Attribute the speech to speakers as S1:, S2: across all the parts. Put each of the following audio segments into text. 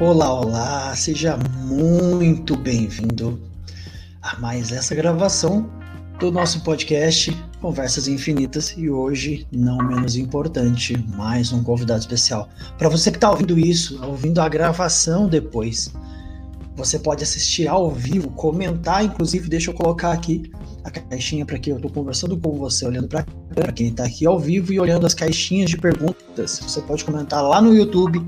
S1: Olá, olá, seja muito bem-vindo a mais essa gravação do nosso podcast Conversas Infinitas e hoje, não menos importante, mais um convidado especial. Para você que está ouvindo isso, ouvindo a gravação depois, você pode assistir ao vivo, comentar, inclusive, deixa eu colocar aqui a caixinha para que eu estou conversando com você, olhando para quem está aqui ao vivo e olhando as caixinhas de perguntas. Você pode comentar lá no YouTube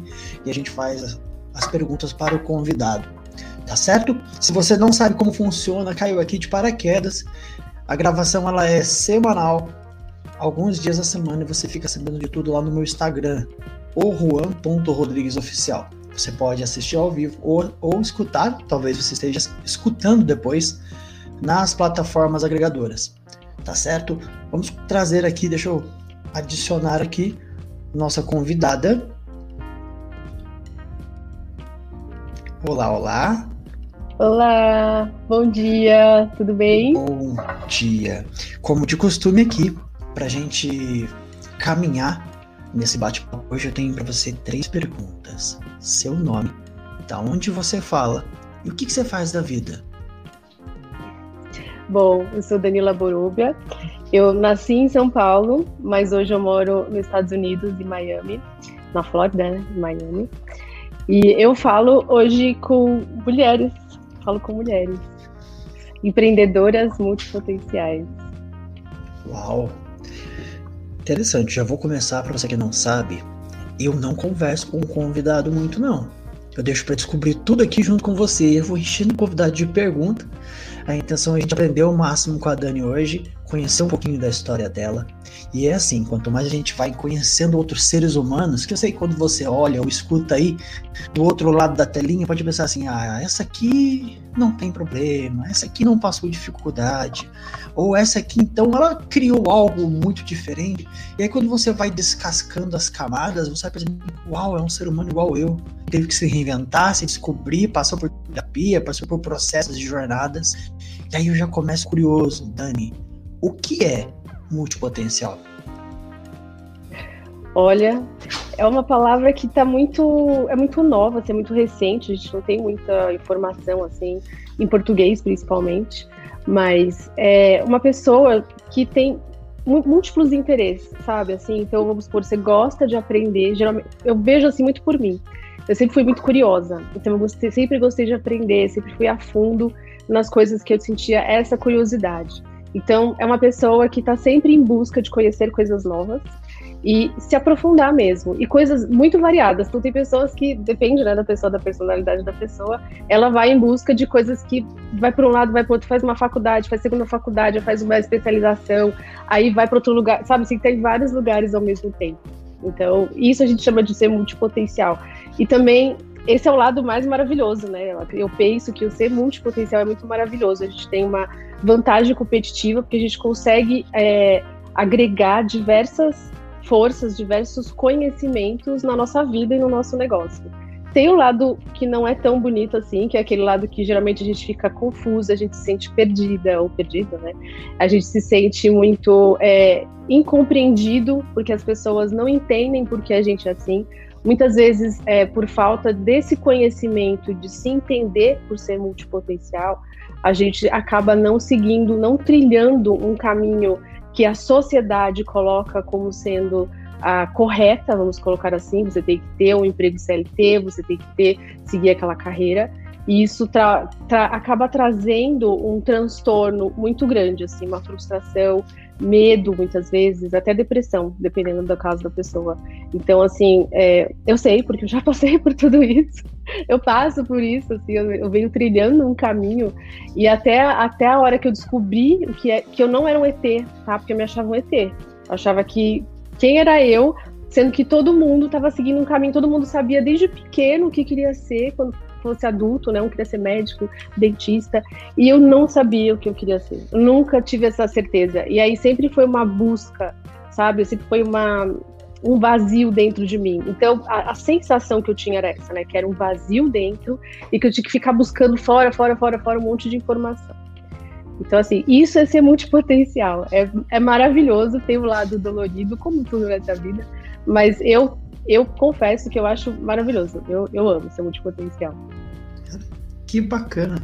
S1: e a gente faz as perguntas para o convidado. Tá certo? Se você não sabe como funciona, caiu aqui de paraquedas. A gravação ela é semanal, alguns dias da semana e você fica sabendo de tudo lá no meu Instagram, o juan.rodriguesoficial. Você pode assistir ao vivo ou, ou escutar, talvez você esteja escutando depois nas plataformas agregadoras. Tá certo? Vamos trazer aqui, deixa eu adicionar aqui nossa convidada. Olá, olá.
S2: Olá, bom dia, tudo bem?
S1: Bom dia. Como de costume aqui, para a gente caminhar nesse bate-papo, hoje eu tenho para você três perguntas. Seu nome, da onde você fala e o que, que você faz da vida?
S2: Bom, eu sou Danila Borubia. Eu nasci em São Paulo, mas hoje eu moro nos Estados Unidos, em Miami, na Flórida, né? Miami. E eu falo hoje com mulheres, falo com mulheres, empreendedoras multipotenciais.
S1: Uau! Interessante, já vou começar para você que não sabe. Eu não converso com o convidado muito não. Eu deixo para descobrir tudo aqui junto com você. Eu vou enchendo o convidado de pergunta. A intenção é a gente aprender o máximo com a Dani hoje, conhecer um pouquinho da história dela e é assim, quanto mais a gente vai conhecendo outros seres humanos, que eu sei quando você olha ou escuta aí do outro lado da telinha, pode pensar assim: ah, essa aqui não tem problema, essa aqui não passou dificuldade, ou essa aqui então ela criou algo muito diferente. E aí quando você vai descascando as camadas, você vai pensando: uau, é um ser humano igual eu. Teve que se reinventar, se descobrir, passou por terapia, passou por processos de jornadas. E aí eu já começo curioso, Dani, o que é multipotencial?
S2: Olha, é uma palavra que está muito, é muito nova, assim, é muito recente, a gente não tem muita informação assim, em português principalmente, mas é uma pessoa que tem múltiplos interesses, sabe? Assim, então vamos supor, você gosta de aprender, geralmente eu vejo assim muito por mim. Eu sempre fui muito curiosa, então eu gostei, sempre gostei de aprender, sempre fui a fundo nas coisas que eu sentia essa curiosidade. Então, é uma pessoa que está sempre em busca de conhecer coisas novas e se aprofundar mesmo. E coisas muito variadas. Então, tem pessoas que, depende né, da pessoa, da personalidade da pessoa, ela vai em busca de coisas que vai para um lado, vai para outro, faz uma faculdade, faz segunda faculdade, faz uma especialização, aí vai para outro lugar. Sabe assim, tem vários lugares ao mesmo tempo. Então, isso a gente chama de ser multipotencial. E também esse é o lado mais maravilhoso, né? Eu penso que o ser multipotencial é muito maravilhoso. A gente tem uma vantagem competitiva porque a gente consegue é, agregar diversas forças, diversos conhecimentos na nossa vida e no nosso negócio. Tem o lado que não é tão bonito assim, que é aquele lado que geralmente a gente fica confusa, a gente se sente perdida ou perdida, né? A gente se sente muito é, incompreendido porque as pessoas não entendem por que a gente é assim muitas vezes é, por falta desse conhecimento de se entender por ser multipotencial, a gente acaba não seguindo, não trilhando um caminho que a sociedade coloca como sendo a correta, vamos colocar assim, você tem que ter um emprego CLT, você tem que ter seguir aquela carreira, e isso tra tra acaba trazendo um transtorno muito grande, assim, uma frustração, medo, muitas vezes, até depressão, dependendo do caso da pessoa. Então, assim, é, eu sei, porque eu já passei por tudo isso. Eu passo por isso, assim, eu, eu venho trilhando um caminho e até, até a hora que eu descobri que, é, que eu não era um ET, tá? Porque eu me achava um ET. Eu achava que quem era eu, sendo que todo mundo estava seguindo um caminho, todo mundo sabia desde pequeno o que queria ser quando fosse adulto, né? Eu queria ser médico, dentista, e eu não sabia o que eu queria ser. Eu nunca tive essa certeza. E aí sempre foi uma busca, sabe? Sempre foi uma um vazio dentro de mim. Então, a, a, sensação que eu tinha era essa, né? Que era um vazio dentro e que eu tinha que ficar buscando fora, fora, fora, fora um monte de informação. Então, assim, isso é ser multipotencial. É, é maravilhoso, tem o um lado dolorido, como tudo nessa vida, mas eu eu confesso que eu acho maravilhoso. Eu, eu amo ser multipotencial.
S1: Que bacana.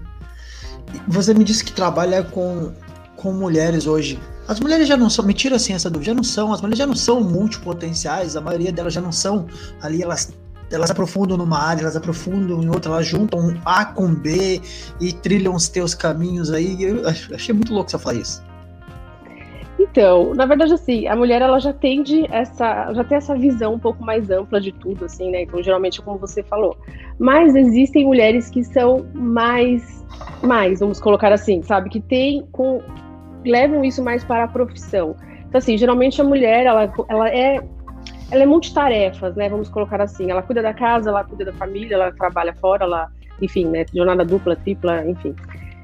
S1: Você me disse que trabalha com, com mulheres hoje. As mulheres já não são, me tira assim essa dúvida, já não são, as mulheres já não são multipotenciais, a maioria delas já não são ali, elas elas aprofundam numa área, elas aprofundam em outra, elas juntam A com B e trilham os teus caminhos aí. Eu achei muito louco você falar isso.
S2: Então, na verdade, assim, a mulher ela já tende essa, já tem essa visão um pouco mais ampla de tudo, assim, né? Então, geralmente, como você falou. Mas existem mulheres que são mais, mais, vamos colocar assim, sabe, que tem com levam isso mais para a profissão. Então, assim, geralmente a mulher ela, ela é ela é multitarefas, né? Vamos colocar assim. Ela cuida da casa, ela cuida da família, ela trabalha fora, ela, enfim, né? Jornada dupla, tripla, enfim.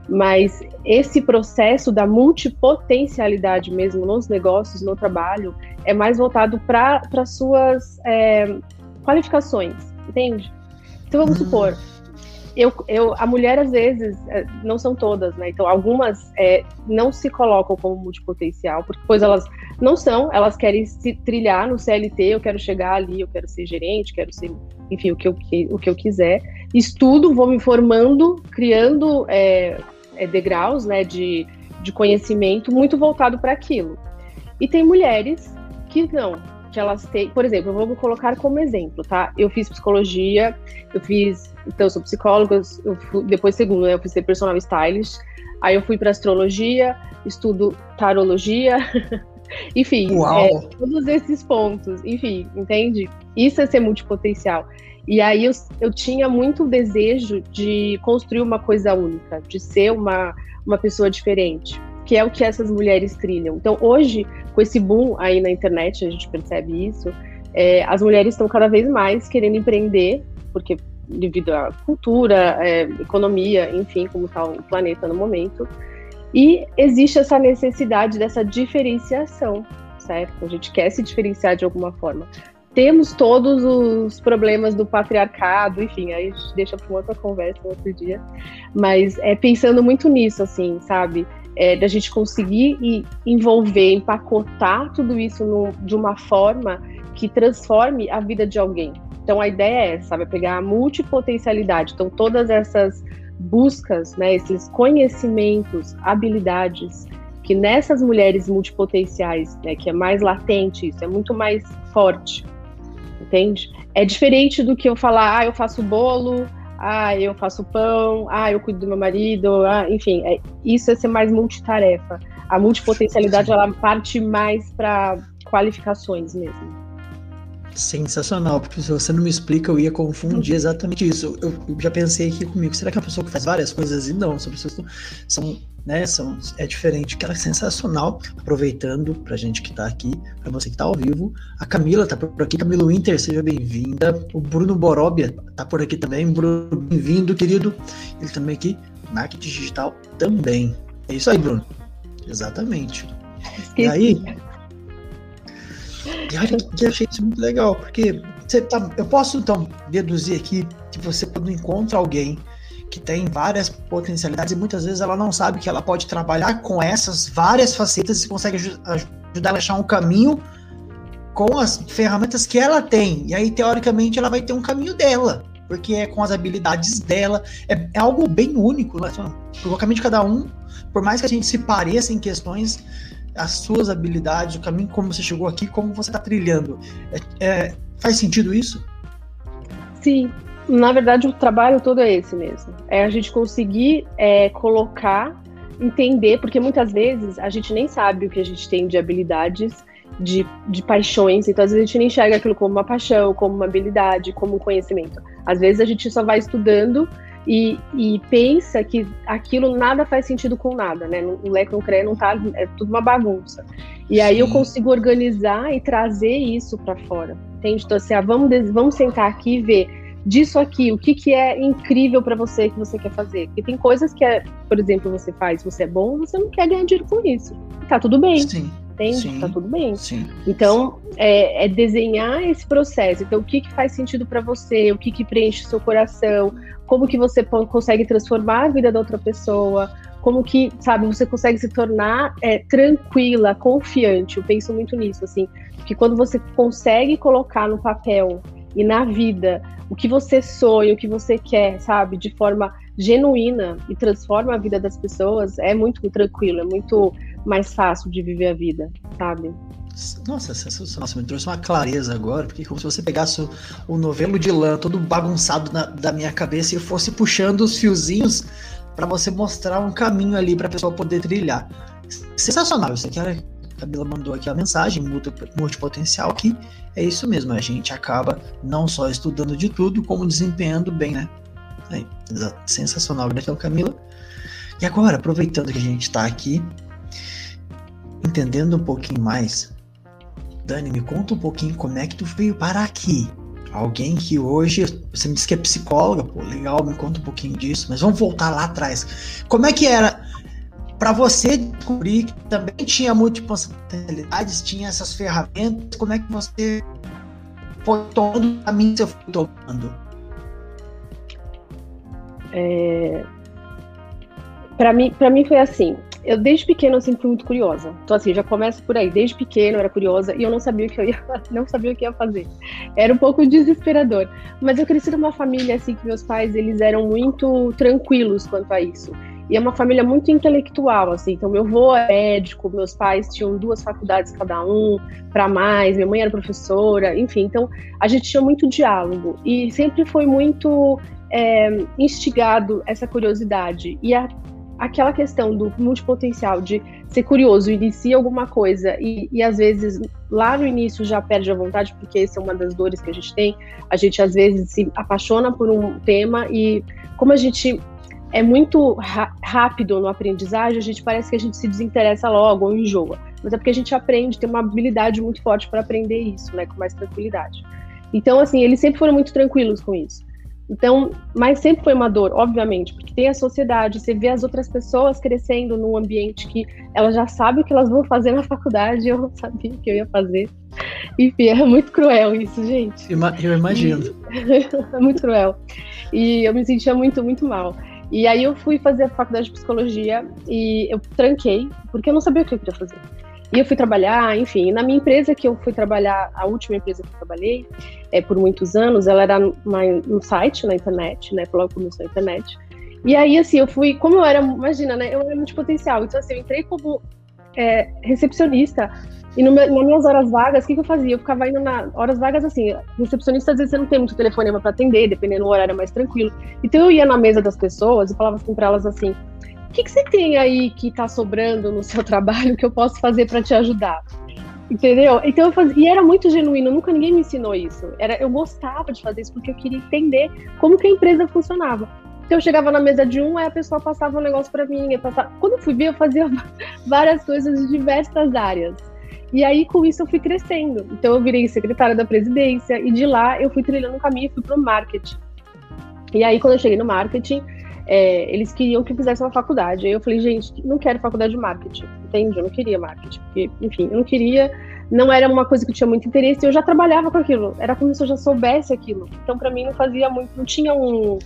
S2: Mas esse processo da multipotencialidade mesmo nos negócios, no trabalho, é mais voltado para suas é, qualificações, entende? Então vamos hum. supor, eu, eu, a mulher às vezes, é, não são todas, né? Então algumas é, não se colocam como multipotencial, porque depois elas não são, elas querem se trilhar no CLT, eu quero chegar ali, eu quero ser gerente, quero ser, enfim, o que eu, o que eu quiser. Estudo, vou me formando, criando é, é, degraus né, de, de conhecimento muito voltado para aquilo. E tem mulheres que não, que elas têm, por exemplo, eu vou colocar como exemplo, tá? Eu fiz psicologia, eu fiz, então eu sou psicóloga, eu fui, depois segundo, né, eu fui ser personal stylist, aí eu fui para astrologia, estudo tarologia, enfim, é, todos esses pontos, enfim, entende? Isso é ser multipotencial. E aí eu, eu tinha muito desejo de construir uma coisa única, de ser uma, uma pessoa diferente, que é o que essas mulheres trilham. Então hoje, com esse boom aí na internet, a gente percebe isso, é, as mulheres estão cada vez mais querendo empreender, porque devido à cultura, é, economia, enfim, como está o planeta no momento. E existe essa necessidade dessa diferenciação, certo? A gente quer se diferenciar de alguma forma temos todos os problemas do patriarcado, enfim, aí a gente deixa para outra conversa, outro dia. Mas é pensando muito nisso, assim, sabe? É, da gente conseguir envolver, empacotar tudo isso no, de uma forma que transforme a vida de alguém. Então a ideia é, sabe, é pegar a multipotencialidade. Então todas essas buscas, né, esses conhecimentos, habilidades que nessas mulheres multipotenciais, né, que é mais latente, isso é muito mais forte entende? É diferente do que eu falar, ah, eu faço bolo, ah, eu faço pão, ah, eu cuido do meu marido, ah, enfim, é, isso é ser mais multitarefa. A multipotencialidade, ela parte mais para qualificações mesmo.
S1: Sensacional, porque se você não me explica, eu ia confundir exatamente isso. Eu, eu já pensei aqui comigo, será que é uma pessoa que faz várias coisas e não, são pessoas que são né? São, é diferente, que ela é sensacional. Aproveitando pra gente que tá aqui, pra você que tá ao vivo. A Camila tá por aqui, Camila Winter, seja bem-vinda. O Bruno Boróbia tá por aqui também. Bruno, bem-vindo, querido. Ele também aqui, marketing digital também. É isso aí, Bruno. Exatamente. Esqueci. E aí. E olha que achei isso muito legal, porque você tá, eu posso então deduzir aqui que você quando encontra alguém que tem várias potencialidades e muitas vezes ela não sabe que ela pode trabalhar com essas várias facetas e consegue ajudar ela a achar um caminho com as ferramentas que ela tem. E aí, teoricamente, ela vai ter um caminho dela, porque é com as habilidades dela. É, é algo bem único, né? o caminho de cada um, por mais que a gente se pareça em questões, as suas habilidades, o caminho como você chegou aqui, como você está trilhando. É, é, faz sentido isso?
S2: Sim, na verdade, o trabalho todo é esse mesmo. É a gente conseguir é, colocar, entender, porque muitas vezes a gente nem sabe o que a gente tem de habilidades, de, de paixões, então às vezes a gente nem enxerga aquilo como uma paixão, como uma habilidade, como um conhecimento. Às vezes a gente só vai estudando e, e pensa que aquilo nada faz sentido com nada, né? O leque não crê, não tá, é tudo uma bagunça. E aí Sim. eu consigo organizar e trazer isso para fora. Entende? Então, assim, ah, vamos, vamos sentar aqui e ver disso aqui, o que, que é incrível para você que você quer fazer. Porque tem coisas que, é, por exemplo, você faz, você é bom, você não quer ganhar dinheiro com isso. Tá tudo bem. Sim. Entende? Sim, tá tudo bem. Sim. Então, é, é, desenhar esse processo. Então, o que, que faz sentido para você? O que, que preenche o seu coração? Como que você consegue transformar a vida da outra pessoa? como que, sabe, você consegue se tornar é, tranquila, confiante. Eu penso muito nisso, assim, que quando você consegue colocar no papel e na vida o que você sonha, o que você quer, sabe, de forma genuína e transforma a vida das pessoas, é muito tranquilo, é muito mais fácil de viver a vida, sabe?
S1: Nossa. Você me trouxe uma clareza agora, porque como se você pegasse o, o novelo de lã todo bagunçado na, da minha cabeça e fosse puxando os fiozinhos para você mostrar um caminho ali para a pessoa poder trilhar. Sensacional. Isso aqui a Camila mandou aqui a mensagem, multipotencial, que é isso mesmo. A gente acaba não só estudando de tudo, como desempenhando bem, né? É, sensacional. Gratidão, Camila. E agora, aproveitando que a gente está aqui, entendendo um pouquinho mais Dani, me conta um pouquinho como é que tu veio parar aqui. Alguém que hoje, você me disse que é psicóloga, pô, legal, me conta um pouquinho disso, mas vamos voltar lá atrás. Como é que era para você descobrir que também tinha multipossibilidades, tinha essas ferramentas, como é que você foi tomando o caminho que você foi tomando?
S2: É... Para mim, para mim foi assim eu desde pequena eu sempre fui muito curiosa. Então assim, já começa por aí. Desde pequeno eu era curiosa e eu não sabia o que eu ia, não sabia o que ia fazer. Era um pouco desesperador. Mas eu cresci numa família assim que meus pais eles eram muito tranquilos quanto a isso. E é uma família muito intelectual, assim. Então, meu avô é médico, meus pais tinham duas faculdades cada um, para mais, minha mãe era professora, enfim. Então, a gente tinha muito diálogo. E sempre foi muito é, instigado essa curiosidade. E a aquela questão do multipotencial, de ser curioso, inicia alguma coisa e, e às vezes lá no início já perde a vontade, porque essa é uma das dores que a gente tem. A gente às vezes se apaixona por um tema e como a gente é muito rápido no aprendizagem, a gente parece que a gente se desinteressa logo ou enjoa. Mas é porque a gente aprende, tem uma habilidade muito forte para aprender isso, né, com mais tranquilidade. Então, assim, eles sempre foram muito tranquilos com isso. Então, mas sempre foi uma dor, obviamente, porque tem a sociedade, você vê as outras pessoas crescendo num ambiente que elas já sabem o que elas vão fazer na faculdade, eu não sabia o que eu ia fazer. Enfim, é muito cruel isso, gente.
S1: Eu imagino.
S2: é muito cruel. E eu me sentia muito, muito mal. E aí eu fui fazer a faculdade de psicologia e eu tranquei, porque eu não sabia o que eu queria fazer. E eu fui trabalhar, enfim, na minha empresa que eu fui trabalhar, a última empresa que eu trabalhei, é, por muitos anos, ela era no site, na internet, né, logo começou na internet. E aí, assim, eu fui, como eu era, imagina, né, eu era multipotencial, então assim, eu entrei como é, recepcionista, e no, nas minhas horas vagas, o que, que, eu fazia? Eu ficava indo na horas vagas assim, recepcionista às vezes você não tem muito telefonema para atender, dependendo do horário é mais tranquilo. Então eu ia na mesa das pessoas e falava assim para elas assim: que, que você tem aí que está sobrando no seu trabalho que eu posso fazer para te ajudar? Entendeu? Então eu fazia, e era muito genuíno, nunca ninguém me ensinou isso. Era, eu gostava de fazer isso porque eu queria entender como que a empresa funcionava. Então eu chegava na mesa de um, aí a pessoa passava um negócio para mim, passava... quando eu fui ver, eu fazia várias coisas de diversas áreas. E aí com isso eu fui crescendo. Então eu virei secretária da presidência e de lá eu fui trilhando um caminho e fui pro marketing. E aí quando eu cheguei no marketing, é, eles queriam que eu fizesse uma faculdade. Aí eu falei, gente, não quero faculdade de marketing, entende? Eu não queria marketing, porque, enfim, eu não queria, não era uma coisa que eu tinha muito interesse, eu já trabalhava com aquilo, era como se eu já soubesse aquilo. Então, para mim, não fazia muito, não tinha um,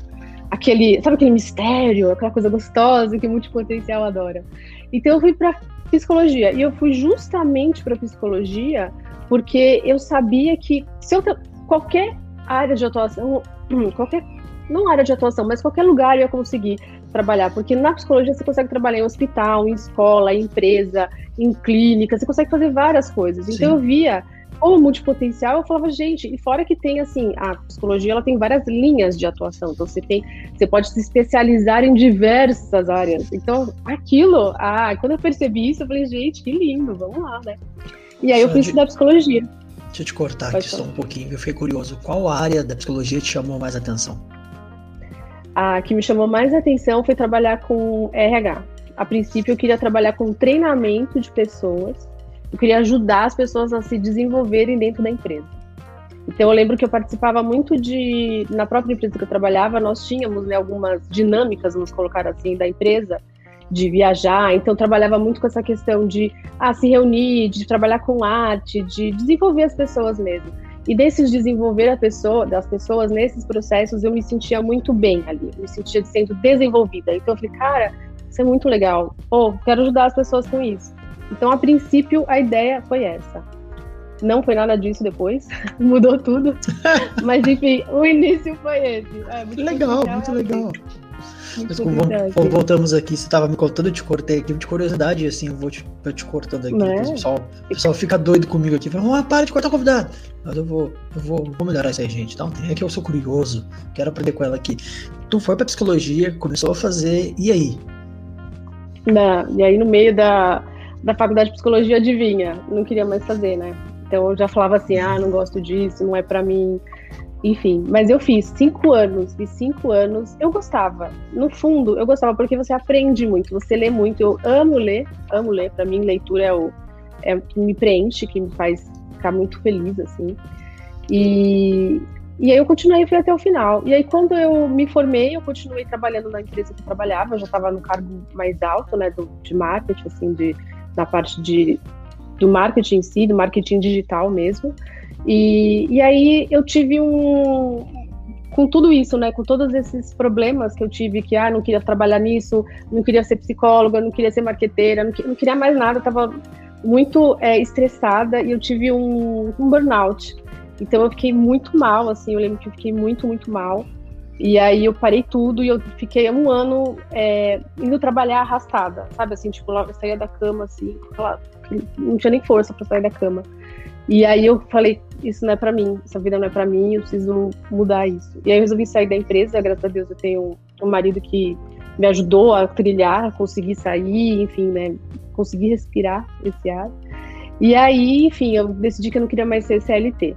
S2: aquele, sabe aquele mistério, aquela coisa gostosa que o multipotencial adora. Então, eu fui para psicologia, e eu fui justamente para psicologia porque eu sabia que se eu qualquer área de atuação, qualquer não área de atuação, mas qualquer lugar eu ia conseguir trabalhar, porque na psicologia você consegue trabalhar em hospital, em escola, em empresa, em clínica, você consegue fazer várias coisas. Então Sim. eu via como multipotencial, eu falava, gente, e fora que tem assim, a psicologia ela tem várias linhas de atuação, então você tem, você pode se especializar em diversas áreas. Então, aquilo, ah, quando eu percebi isso, eu falei, gente, que lindo, vamos lá, né? E aí Só eu fui de... estudar psicologia.
S1: Deixa eu te cortar Pode aqui falar. só um pouquinho, eu fiquei curioso. Qual área da psicologia te chamou mais atenção?
S2: a que me chamou mais atenção foi trabalhar com RH. A princípio, eu queria trabalhar com treinamento de pessoas, eu queria ajudar as pessoas a se desenvolverem dentro da empresa. Então, eu lembro que eu participava muito de. Na própria empresa que eu trabalhava, nós tínhamos né, algumas dinâmicas, vamos colocar assim, da empresa, de viajar. Então, trabalhava muito com essa questão de ah, se reunir, de trabalhar com arte, de desenvolver as pessoas mesmo. E desses desenvolver a pessoa, das pessoas nesses processos, eu me sentia muito bem ali, eu me sentia sendo desenvolvida. Então eu falei, cara, isso é muito legal. Pô, quero ajudar as pessoas com isso. Então, a princípio, a ideia foi essa. Não foi nada disso depois, mudou tudo. Mas, enfim, o início foi esse.
S1: É, muito legal, muito legal. Mas como voltamos aqui, você estava me contando, eu te cortei aqui de curiosidade, assim, eu vou te, eu te cortando aqui. É? O, pessoal, o pessoal fica doido comigo aqui, fala, ah, para de cortar o convidado. Mas eu vou, eu vou, vou melhorar isso aí, gente. Então, é que eu sou curioso, quero aprender com ela aqui. Tu foi pra psicologia, começou a fazer, e aí?
S2: Não, e aí no meio da, da faculdade de psicologia, adivinha, não queria mais fazer, né? Então eu já falava assim, ah, não gosto disso, não é para mim. Enfim, mas eu fiz cinco anos, fiz cinco anos, eu gostava. No fundo, eu gostava porque você aprende muito, você lê muito. Eu amo ler, amo ler. Para mim, leitura é o é que me preenche, que me faz ficar muito feliz, assim. E, e aí eu continuei, fui até o final. E aí quando eu me formei, eu continuei trabalhando na empresa que eu trabalhava, eu já estava no cargo mais alto, né, do, de marketing, assim, de, na parte de, do marketing em si, do marketing digital mesmo. E, e aí eu tive um. Com tudo isso, né? Com todos esses problemas que eu tive, que ah, não queria trabalhar nisso, não queria ser psicóloga, não queria ser marqueteira, não, não queria mais nada, estava muito é, estressada e eu tive um, um burnout. Então eu fiquei muito mal, assim, eu lembro que eu fiquei muito, muito mal. E aí eu parei tudo e eu fiquei um ano é, indo trabalhar arrastada, sabe? Assim, tipo, eu saía da cama, assim, não tinha nem força para sair da cama. E aí eu falei, isso não é para mim, essa vida não é para mim, eu preciso mudar isso. E aí eu resolvi sair da empresa, graças a Deus eu tenho um marido que me ajudou a trilhar, a conseguir sair, enfim, né, conseguir respirar esse ar. E aí, enfim, eu decidi que eu não queria mais ser CLT.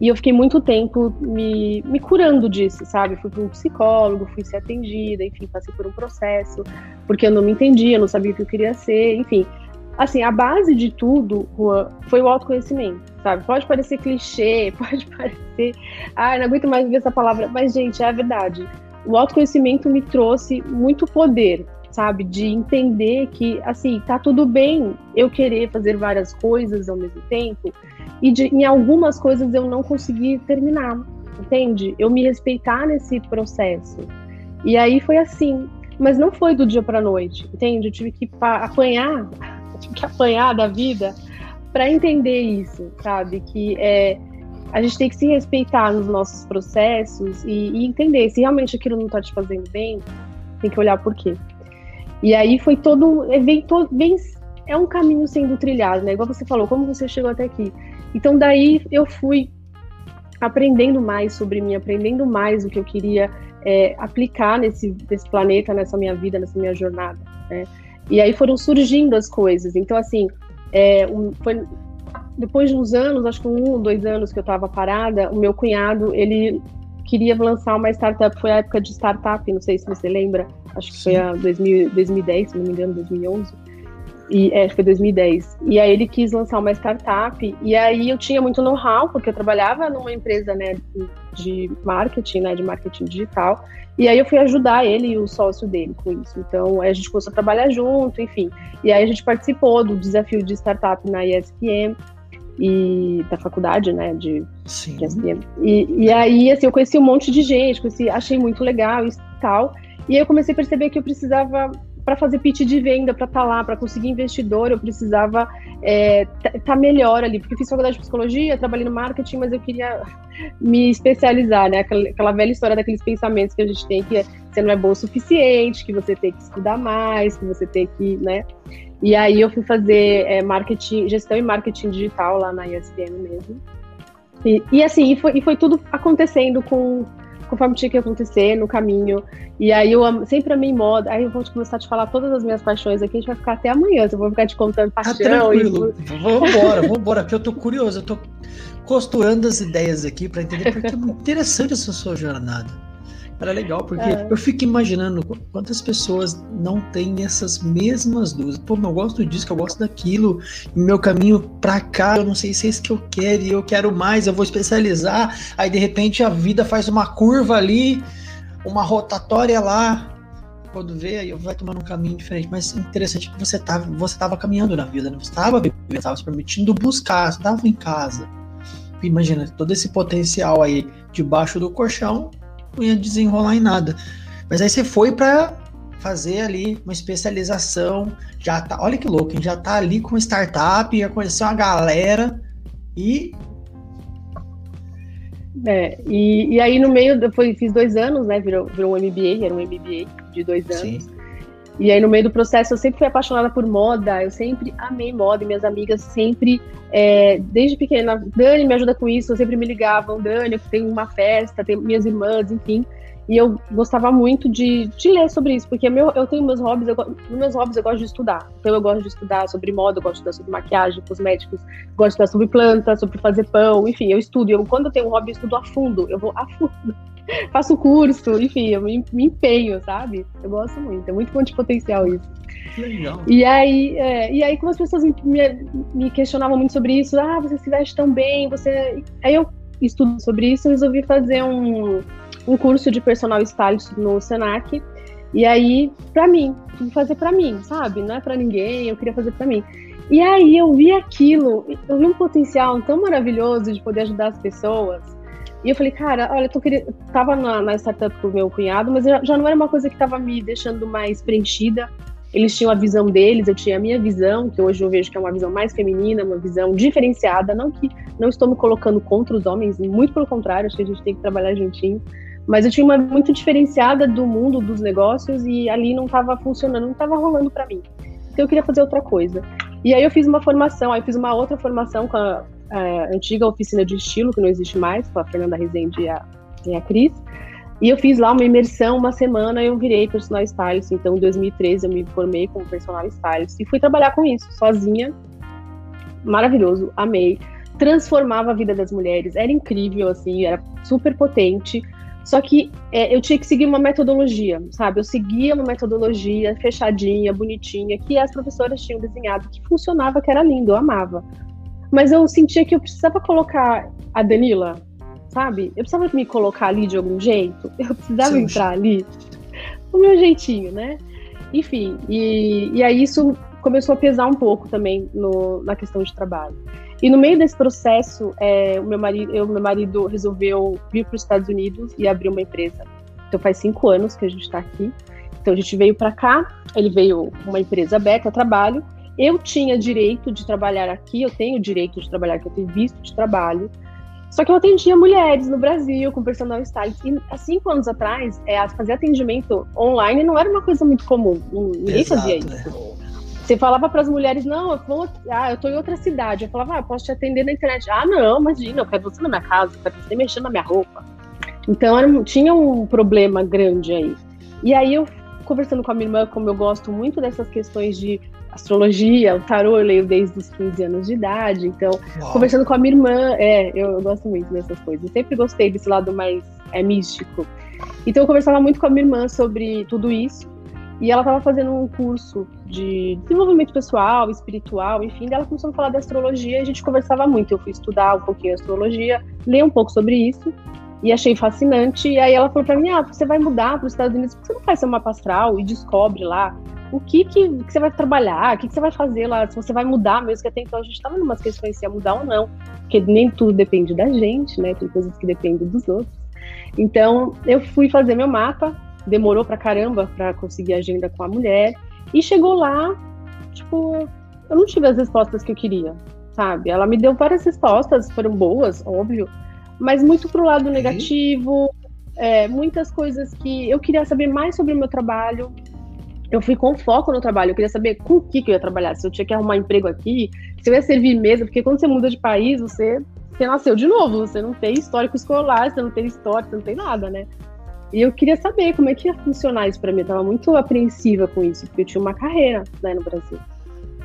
S2: E eu fiquei muito tempo me, me curando disso, sabe? Fui para um psicólogo, fui ser atendida, enfim, passei por um processo, porque eu não me entendia, não sabia o que eu queria ser, enfim assim, a base de tudo, Juan, foi o autoconhecimento, sabe? Pode parecer clichê, pode parecer, ah, não aguento mais ver essa palavra, mas, gente, é a verdade. O autoconhecimento me trouxe muito poder, sabe? De entender que, assim, tá tudo bem eu querer fazer várias coisas ao mesmo tempo e de, em algumas coisas eu não consegui terminar, entende? Eu me respeitar nesse processo. E aí foi assim, mas não foi do dia para noite, entende? Eu tive que apanhar tive que apanhar da vida para entender isso, sabe? Que é, a gente tem que se respeitar nos nossos processos e, e entender se realmente aquilo não está te fazendo bem, tem que olhar por quê. E aí foi todo, vem todo, vem, é um caminho sendo trilhado, né? Igual você falou, como você chegou até aqui. Então daí eu fui aprendendo mais sobre mim, aprendendo mais o que eu queria é, aplicar nesse, nesse planeta, nessa minha vida, nessa minha jornada, né? E aí foram surgindo as coisas. Então, assim, é, um, foi, depois de uns anos, acho que um, dois anos que eu estava parada, o meu cunhado, ele queria lançar uma startup, foi a época de startup, não sei se você lembra, acho que foi a 2000, 2010, se não me engano, 2011. E, é, foi 2010. E aí ele quis lançar uma startup, e aí eu tinha muito know-how, porque eu trabalhava numa empresa né, de marketing, né, de marketing digital, e aí eu fui ajudar ele e o sócio dele com isso. Então a gente começou a trabalhar junto, enfim. E aí a gente participou do desafio de startup na ESPM e da faculdade, né, de, de ESPM. E, e aí, assim, eu conheci um monte de gente, conheci, achei muito legal e tal. E aí eu comecei a perceber que eu precisava para fazer pitch de venda, para estar tá lá, para conseguir investidor, eu precisava estar é, tá melhor ali, porque eu fiz faculdade de psicologia, trabalhei no marketing, mas eu queria me especializar, né? Aquela, aquela velha história daqueles pensamentos que a gente tem que você não é bom o suficiente, que você tem que estudar mais, que você tem que, né? E aí eu fui fazer é, marketing, gestão e marketing digital lá na ESPN mesmo. E, e assim, e foi, e foi tudo acontecendo com conforme tinha que acontecer no caminho. E aí eu sempre amei moda. Aí eu vou começar a te falar todas as minhas paixões aqui. A gente vai ficar até amanhã. Eu vou ficar te contando tá paixão. Tá
S1: tranquilo. E... Vambora, vambora. Porque eu tô curioso. Eu tô costurando as ideias aqui para entender porque é muito interessante essa sua jornada. Era legal, porque é. eu fico imaginando quantas pessoas não têm essas mesmas dúvidas. Pô, eu gosto disso, que eu gosto daquilo, meu caminho pra cá, eu não sei se é isso que eu quero, e eu quero mais, eu vou especializar. Aí de repente a vida faz uma curva ali, uma rotatória lá. Quando vê, aí vai tomando um caminho diferente. Mas interessante que você estava você tava caminhando na vida, né? Você estava vivendo, estava se permitindo buscar, você estava em casa. Imagina, todo esse potencial aí debaixo do colchão, não ia desenrolar em nada. Mas aí você foi para fazer ali uma especialização, já tá, olha que louco, já tá ali com startup, ia conhecer uma galera e
S2: é, e, e aí no meio, eu foi, fiz dois anos, né? Virou, virou um MBA, era um MBA de dois anos. Sim. E aí no meio do processo eu sempre fui apaixonada por moda, eu sempre amei moda, e minhas amigas sempre, é, desde pequena, Dani me ajuda com isso, eu sempre me ligavam, Dani, eu tenho uma festa, tenho minhas irmãs, enfim. E eu gostava muito de, de ler sobre isso, porque meu, eu tenho meus hobbies, eu, meus hobbies eu gosto de estudar. Então eu gosto de estudar sobre moda, eu gosto de estudar sobre maquiagem, cosméticos, gosto de estudar sobre plantas, sobre fazer pão, enfim, eu estudo. Eu, quando eu tenho um hobby, eu estudo a fundo, eu vou a fundo. Faço curso, enfim, eu me, me, empenho, sabe? Eu gosto muito, é muito ponto de potencial isso.
S1: Legal.
S2: E aí, é, e aí, como as pessoas me, me, questionavam muito sobre isso, ah, você se veste tão bem, você. Aí eu estudo sobre isso resolvi fazer um um curso de personal stylist no Senac. E aí, para mim, fazer para mim, sabe? Não é para ninguém, eu queria fazer para mim. E aí eu vi aquilo, eu vi um potencial tão maravilhoso de poder ajudar as pessoas. E eu falei, cara, olha, eu querendo... tava na, na startup com o meu cunhado, mas já não era uma coisa que estava me deixando mais preenchida. Eles tinham a visão deles, eu tinha a minha visão, que hoje eu vejo que é uma visão mais feminina, uma visão diferenciada. Não que não estou me colocando contra os homens, muito pelo contrário, acho que a gente tem que trabalhar juntinho. Mas eu tinha uma muito diferenciada do mundo dos negócios e ali não estava funcionando, não estava rolando para mim. Então eu queria fazer outra coisa. E aí eu fiz uma formação, aí eu fiz uma outra formação com a, a antiga oficina de estilo, que não existe mais, com a Fernanda Rezende e a, e a Cris. E eu fiz lá uma imersão, uma semana, eu virei personal stylist. Então, em 2013, eu me formei como personal stylist e fui trabalhar com isso, sozinha. Maravilhoso, amei. Transformava a vida das mulheres, era incrível, assim, era super potente. Só que é, eu tinha que seguir uma metodologia, sabe? Eu seguia uma metodologia fechadinha, bonitinha, que as professoras tinham desenhado, que funcionava, que era lindo, eu amava. Mas eu sentia que eu precisava colocar a Danila, sabe? Eu precisava me colocar ali de algum jeito, eu precisava Sim. entrar ali, do meu jeitinho, né? Enfim, e, e aí isso começou a pesar um pouco também no, na questão de trabalho. E no meio desse processo, é, o meu marido, eu, meu marido resolveu vir para os Estados Unidos e abrir uma empresa. Então faz cinco anos que a gente está aqui. Então a gente veio para cá, ele veio uma empresa aberta trabalho. Eu tinha direito de trabalhar aqui, eu tenho direito de trabalhar aqui, eu tenho visto de trabalho. Só que eu atendia mulheres no Brasil com personal stylist. E há cinco anos atrás, é, fazer atendimento online não era uma coisa muito comum. Ninguém Exato, fazia isso. Né? Você falava para as mulheres, não, eu vou, ah, eu tô em outra cidade. Eu falava, ah, eu posso te atender na internet. Ah, não, imagina, eu quero você na minha casa, eu quero você mexendo na minha roupa. Então era, tinha um problema grande aí. E aí eu conversando com a minha irmã, como eu gosto muito dessas questões de astrologia, o tarô eu leio desde os 15 anos de idade, então Uau. conversando com a minha irmã, é, eu, eu, gosto muito dessas coisas. Eu sempre gostei desse lado mais é, místico. Então eu conversava muito com a minha irmã sobre tudo isso. E ela estava fazendo um curso de desenvolvimento pessoal, espiritual, enfim, ela começou a falar da astrologia e a gente conversava muito. Eu fui estudar um pouquinho a astrologia, ler um pouco sobre isso e achei fascinante. E aí ela falou para mim: ah, você vai mudar para os Estados Unidos, você não faz seu mapa astral e descobre lá o que, que, que você vai trabalhar, o que, que, você vai fazer lá, se você vai mudar mesmo, que até então a gente estava em umas questões se ia mudar ou não, porque nem tudo depende da gente, né? Tem coisas que dependem dos outros. Então eu fui fazer meu mapa demorou pra caramba pra conseguir agenda com a mulher. E chegou lá, tipo, eu não tive as respostas que eu queria, sabe? Ela me deu várias respostas, foram boas, óbvio, mas muito pro lado negativo, é, muitas coisas que eu queria saber mais sobre o meu trabalho. Eu fui com foco no trabalho, eu queria saber com o que, que eu ia trabalhar, se eu tinha que arrumar emprego aqui, se eu ia servir mesa, porque quando você muda de país, você, você nasceu de novo, você não tem histórico escolar, você não tem história, você não tem nada, né? E eu queria saber como é que ia funcionar isso para mim. Eu tava muito apreensiva com isso, porque eu tinha uma carreira né, no Brasil.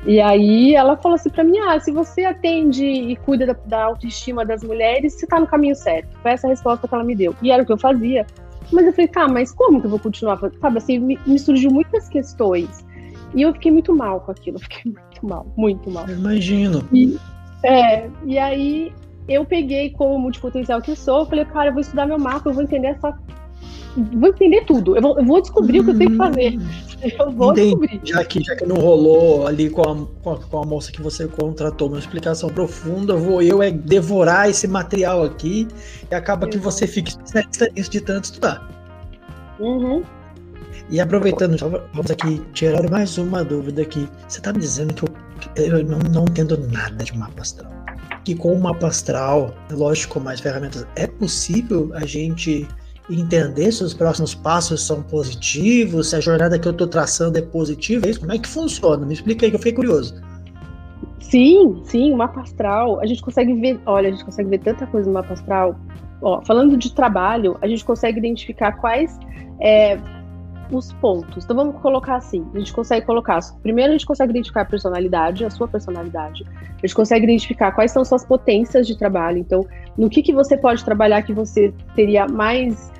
S2: E aí ela falou assim para mim: ah, se você atende e cuida da, da, autoestima das mulheres, você tá no caminho certo. Foi essa a resposta que ela me deu. E era o que eu fazia. Mas eu falei, tá, mas como que eu vou continuar? Sabe, assim, me, me surgiu muitas questões. E eu fiquei muito mal com aquilo. Eu fiquei muito mal, muito mal.
S1: Eu imagino.
S2: E, é, e aí eu peguei como multipotencial que sou, eu falei, cara, eu vou estudar meu mapa, eu vou entender essa vou entender tudo. Eu vou, eu vou descobrir hum, o que eu tenho que fazer. Eu vou entendi. descobrir.
S1: Já que, já que não rolou ali com a, com a, com, a, moça que você contratou uma explicação profunda, vou eu é devorar esse material aqui e acaba que você fica especialista nisso de tanto estudar.
S2: Uhum.
S1: E aproveitando, vamos aqui tirar mais uma dúvida aqui. Você está me dizendo que eu, eu não, não entendo nada de mapa astral. Que com o mapa astral, lógico, mais ferramentas, é possível a gente entender se os próximos passos são positivos, se a jornada que eu estou traçando é positiva, é isso? Como é que funciona? Me explica aí que eu fiquei curioso.
S2: Sim, sim, o mapa astral, a gente consegue ver, olha, a gente consegue ver tanta coisa no mapa astral. Ó, falando de trabalho, a gente consegue identificar quais é, os pontos. Então vamos colocar assim: a gente consegue colocar. Primeiro, a gente consegue identificar a personalidade, a sua personalidade. A gente consegue identificar quais são suas potências de trabalho. Então, no que, que você pode trabalhar que você teria mais,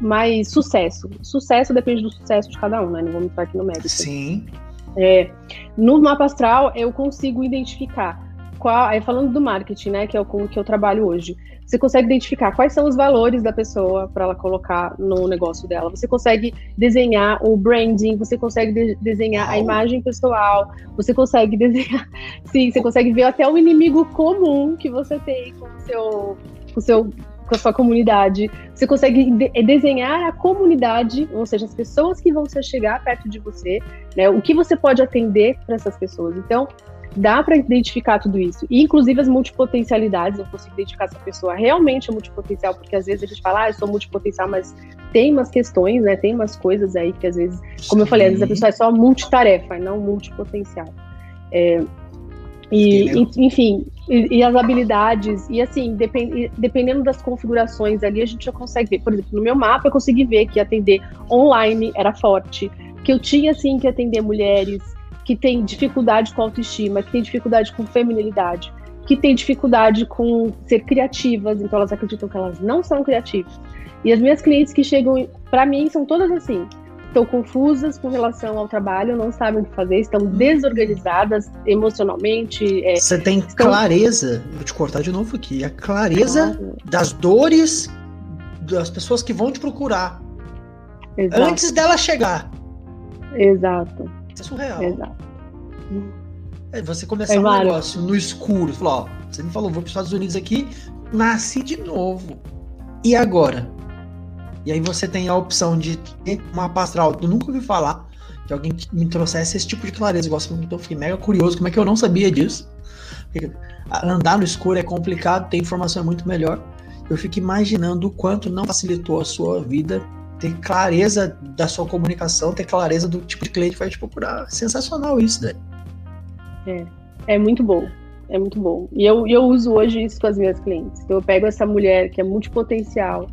S2: mais sucesso. Sucesso depende do sucesso de cada um, né? Não vamos entrar aqui no mérito.
S1: Sim.
S2: É, no mapa astral, eu consigo identificar qual, aí falando do marketing, né, que é o que eu trabalho hoje, você consegue identificar quais são os valores da pessoa para ela colocar no negócio dela. Você consegue desenhar o branding, você consegue de desenhar a imagem pessoal, você consegue desenhar, sim, você consegue ver até o inimigo comum que você tem com o seu, com o seu com a sua comunidade. Você consegue de desenhar a comunidade, ou seja, as pessoas que vão chegar perto de você, né? O que você pode atender para essas pessoas. Então, dá para identificar tudo isso. E, inclusive, as multipotencialidades, eu consigo identificar se a pessoa realmente é multipotencial, porque às vezes a gente fala, ah, eu sou multipotencial, mas tem umas questões, né? Tem umas coisas aí que às vezes, como eu falei, às vezes a pessoa é só multitarefa e não multipotencial. É, e, enfim, e, e, as habilidades, e assim, depend, dependendo das configurações ali, a gente já consegue ver. Por exemplo, no meu mapa eu consegui ver que atender online era forte, que eu tinha, assim, que atender mulheres, que tem dificuldade com autoestima, que tem dificuldade com feminilidade, que tem dificuldade com ser criativas, então elas acreditam que elas não são criativas. E as minhas clientes que chegam para mim são todas assim, estão confusas com relação ao trabalho, não sabem o que fazer, estão hum. desorganizadas emocionalmente.
S1: É, Você tem estão... clareza, vou te cortar de novo aqui, a clareza claro. das dores das pessoas que vão te procurar Exato. antes dela chegar.
S2: Exato.
S1: Isso é surreal.
S2: Exato.
S1: É você começar é, um negócio no escuro, falar, ó, você me falou, vou para os Estados Unidos aqui, nasci de novo. E agora? E aí você tem a opção de ter uma astral. Eu nunca ouvi falar de alguém que me trouxesse esse tipo de clareza. Igual você eu fiquei mega curioso, como é que eu não sabia disso? Porque andar no escuro é complicado, ter informação é muito melhor. Eu fico imaginando o quanto não facilitou a sua vida ter clareza da sua comunicação, ter clareza do tipo de cliente que vai te procurar. Sensacional isso, né?
S2: É, é muito bom. É muito bom. E eu, eu uso hoje isso com as minhas clientes. Então eu pego essa mulher que é multipotencial,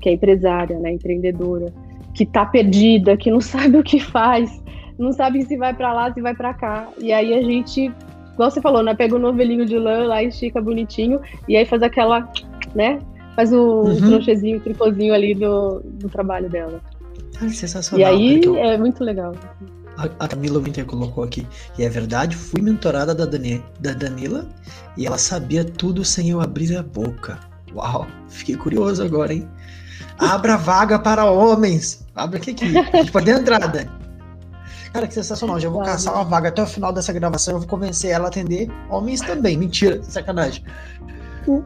S2: que é empresária, né, empreendedora, que está perdida, que não sabe o que faz, não sabe se vai para lá, se vai para cá. E aí a gente, igual você falou, né, pega o novelinho de lã lá, estica bonitinho e aí faz aquela, né, faz o uhum. crochêzinho, o tricôzinho ali do, do trabalho dela.
S1: Ah, sensacional.
S2: E aí eu... é muito legal.
S1: A Camila Winter colocou aqui. E é verdade, fui mentorada da, Dani, da Danila e ela sabia tudo sem eu abrir a boca. Uau, fiquei curioso agora, hein? Abra vaga para homens. Abra aqui, aqui. A gente pode entrar, Dani. Cara, que sensacional. Já vou caçar uma vaga até o final dessa gravação. Eu vou convencer ela a atender homens também. Mentira, sacanagem.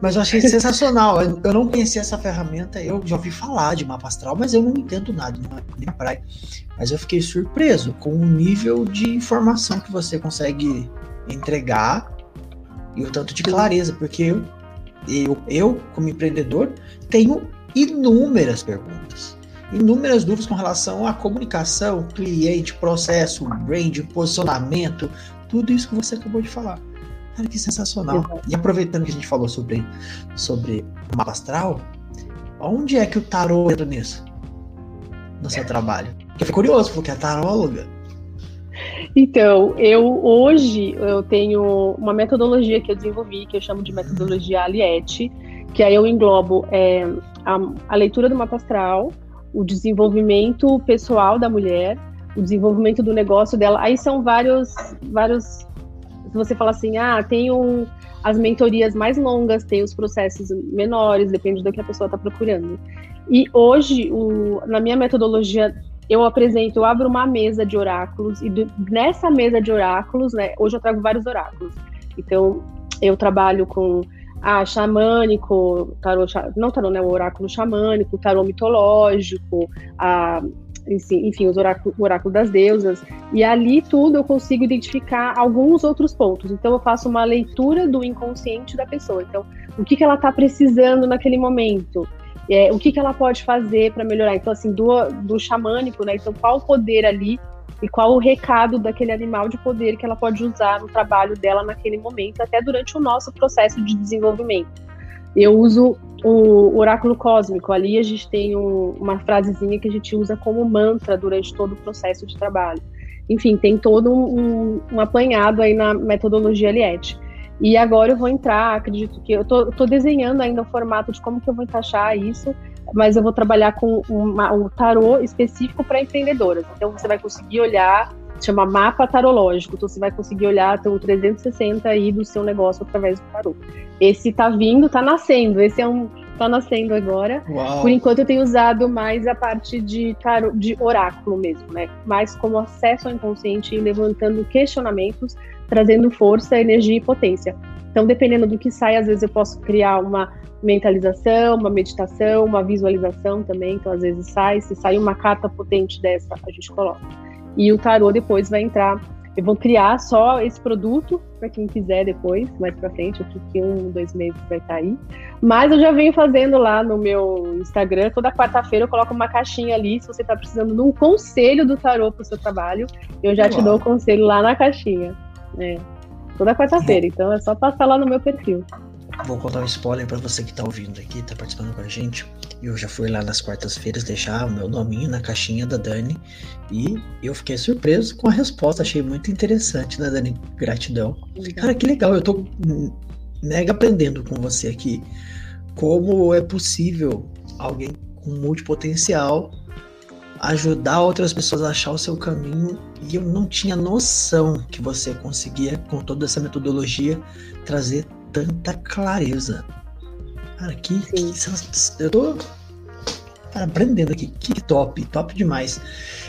S1: Mas eu achei sensacional. Eu não conhecia essa ferramenta. Eu já ouvi falar de mapa astral, mas eu não entendo nada, nem praia. Mas eu fiquei surpreso com o nível de informação que você consegue entregar e o tanto de clareza, porque eu, eu, eu como empreendedor, tenho inúmeras perguntas, inúmeras dúvidas com relação à comunicação, cliente, processo, brand, posicionamento, tudo isso que você acabou de falar. Cara, que sensacional. E aproveitando que a gente falou sobre, sobre mapa astral, onde é que o tarô entra nisso? No seu trabalho? Eu fiquei curioso, porque é taróloga.
S2: Então, eu hoje eu tenho uma metodologia que eu desenvolvi, que eu chamo de metodologia Aliette, que aí eu englobo é, a, a leitura do mapa astral, o desenvolvimento pessoal da mulher, o desenvolvimento do negócio dela. Aí são vários, vários. Se você fala assim, ah, tem um, as mentorias mais longas, tem os processos menores, depende do que a pessoa está procurando. E hoje, o, na minha metodologia, eu apresento, eu abro uma mesa de oráculos, e do, nessa mesa de oráculos, né, hoje eu trago vários oráculos. Então, eu trabalho com ah, xamânico, tarô, não tarô, né, o oráculo xamânico, tarô mitológico, a, enfim, os oráculos, o oráculo das deusas, e ali tudo eu consigo identificar alguns outros pontos. Então eu faço uma leitura do inconsciente da pessoa. Então, o que, que ela está precisando naquele momento? É, o que, que ela pode fazer para melhorar? Então, assim, do, do xamânico, né? Então, qual o poder ali e qual o recado daquele animal de poder que ela pode usar no trabalho dela naquele momento, até durante o nosso processo de desenvolvimento. Eu uso o oráculo cósmico. Ali a gente tem um, uma frasezinha que a gente usa como mantra durante todo o processo de trabalho. Enfim, tem todo um, um apanhado aí na metodologia Eliette. E agora eu vou entrar, acredito que eu tô, desenhando ainda o formato de como que eu vou encaixar isso, mas eu vou trabalhar com uma, um tarô específico para empreendedoras. Então você vai conseguir olhar chama mapa tarológico. Então você vai conseguir olhar o 360 aí do seu negócio através do tarô. Esse tá vindo, tá nascendo. Esse é um tá nascendo agora. Uau. Por enquanto eu tenho usado mais a parte de tarô, de oráculo mesmo, né? Mais como acesso ao inconsciente e levantando questionamentos, trazendo força, energia e potência. Então, dependendo do que sai, às vezes eu posso criar uma mentalização, uma meditação, uma visualização também. Então, às vezes sai, se sai uma carta potente dessa, a gente coloca. E o tarô depois vai entrar. Eu vou criar só esse produto para quem quiser depois, mais para frente, acho que um, dois meses vai estar tá aí. Mas eu já venho fazendo lá no meu Instagram, toda quarta-feira eu coloco uma caixinha ali, se você está precisando de um conselho do tarô para o seu trabalho, eu já Uau. te dou o conselho lá na caixinha. É. Toda quarta-feira, então é só passar lá no meu perfil.
S1: Vou contar um spoiler para você que tá ouvindo aqui, tá participando com a gente. Eu já fui lá nas quartas-feiras deixar o meu nominho na caixinha da Dani e eu fiquei surpreso com a resposta. Achei muito interessante, né, Dani? Gratidão. Cara, que legal. Eu tô mega aprendendo com você aqui como é possível alguém com multipotencial ajudar outras pessoas a achar o seu caminho e eu não tinha noção que você conseguia com toda essa metodologia trazer tanta clareza. Cara, que, que eu tô cara, aprendendo aqui. Que top, top demais.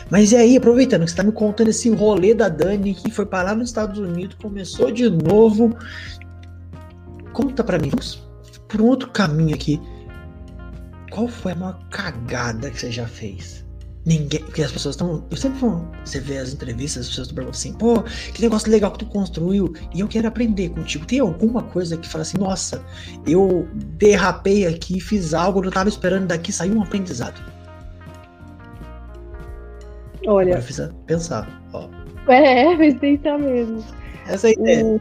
S1: Mas e aí, aproveitando que você tá me contando esse rolê da Dani que foi parar nos Estados Unidos, começou de novo. Conta para mim, vamos por um outro caminho aqui. Qual foi a maior cagada que você já fez? Ninguém. Porque as pessoas estão. Eu sempre vou. Você vê as entrevistas, as pessoas estão perguntando assim, pô, que negócio legal que tu construiu. E eu quero aprender contigo. Tem alguma coisa que fala assim, nossa, eu derrapei aqui, fiz algo, não estava esperando daqui, saiu um aprendizado.
S2: Olha.
S1: Agora fiz pensar, ó.
S2: É, fez pensar mesmo.
S1: Essa é a ideia. O...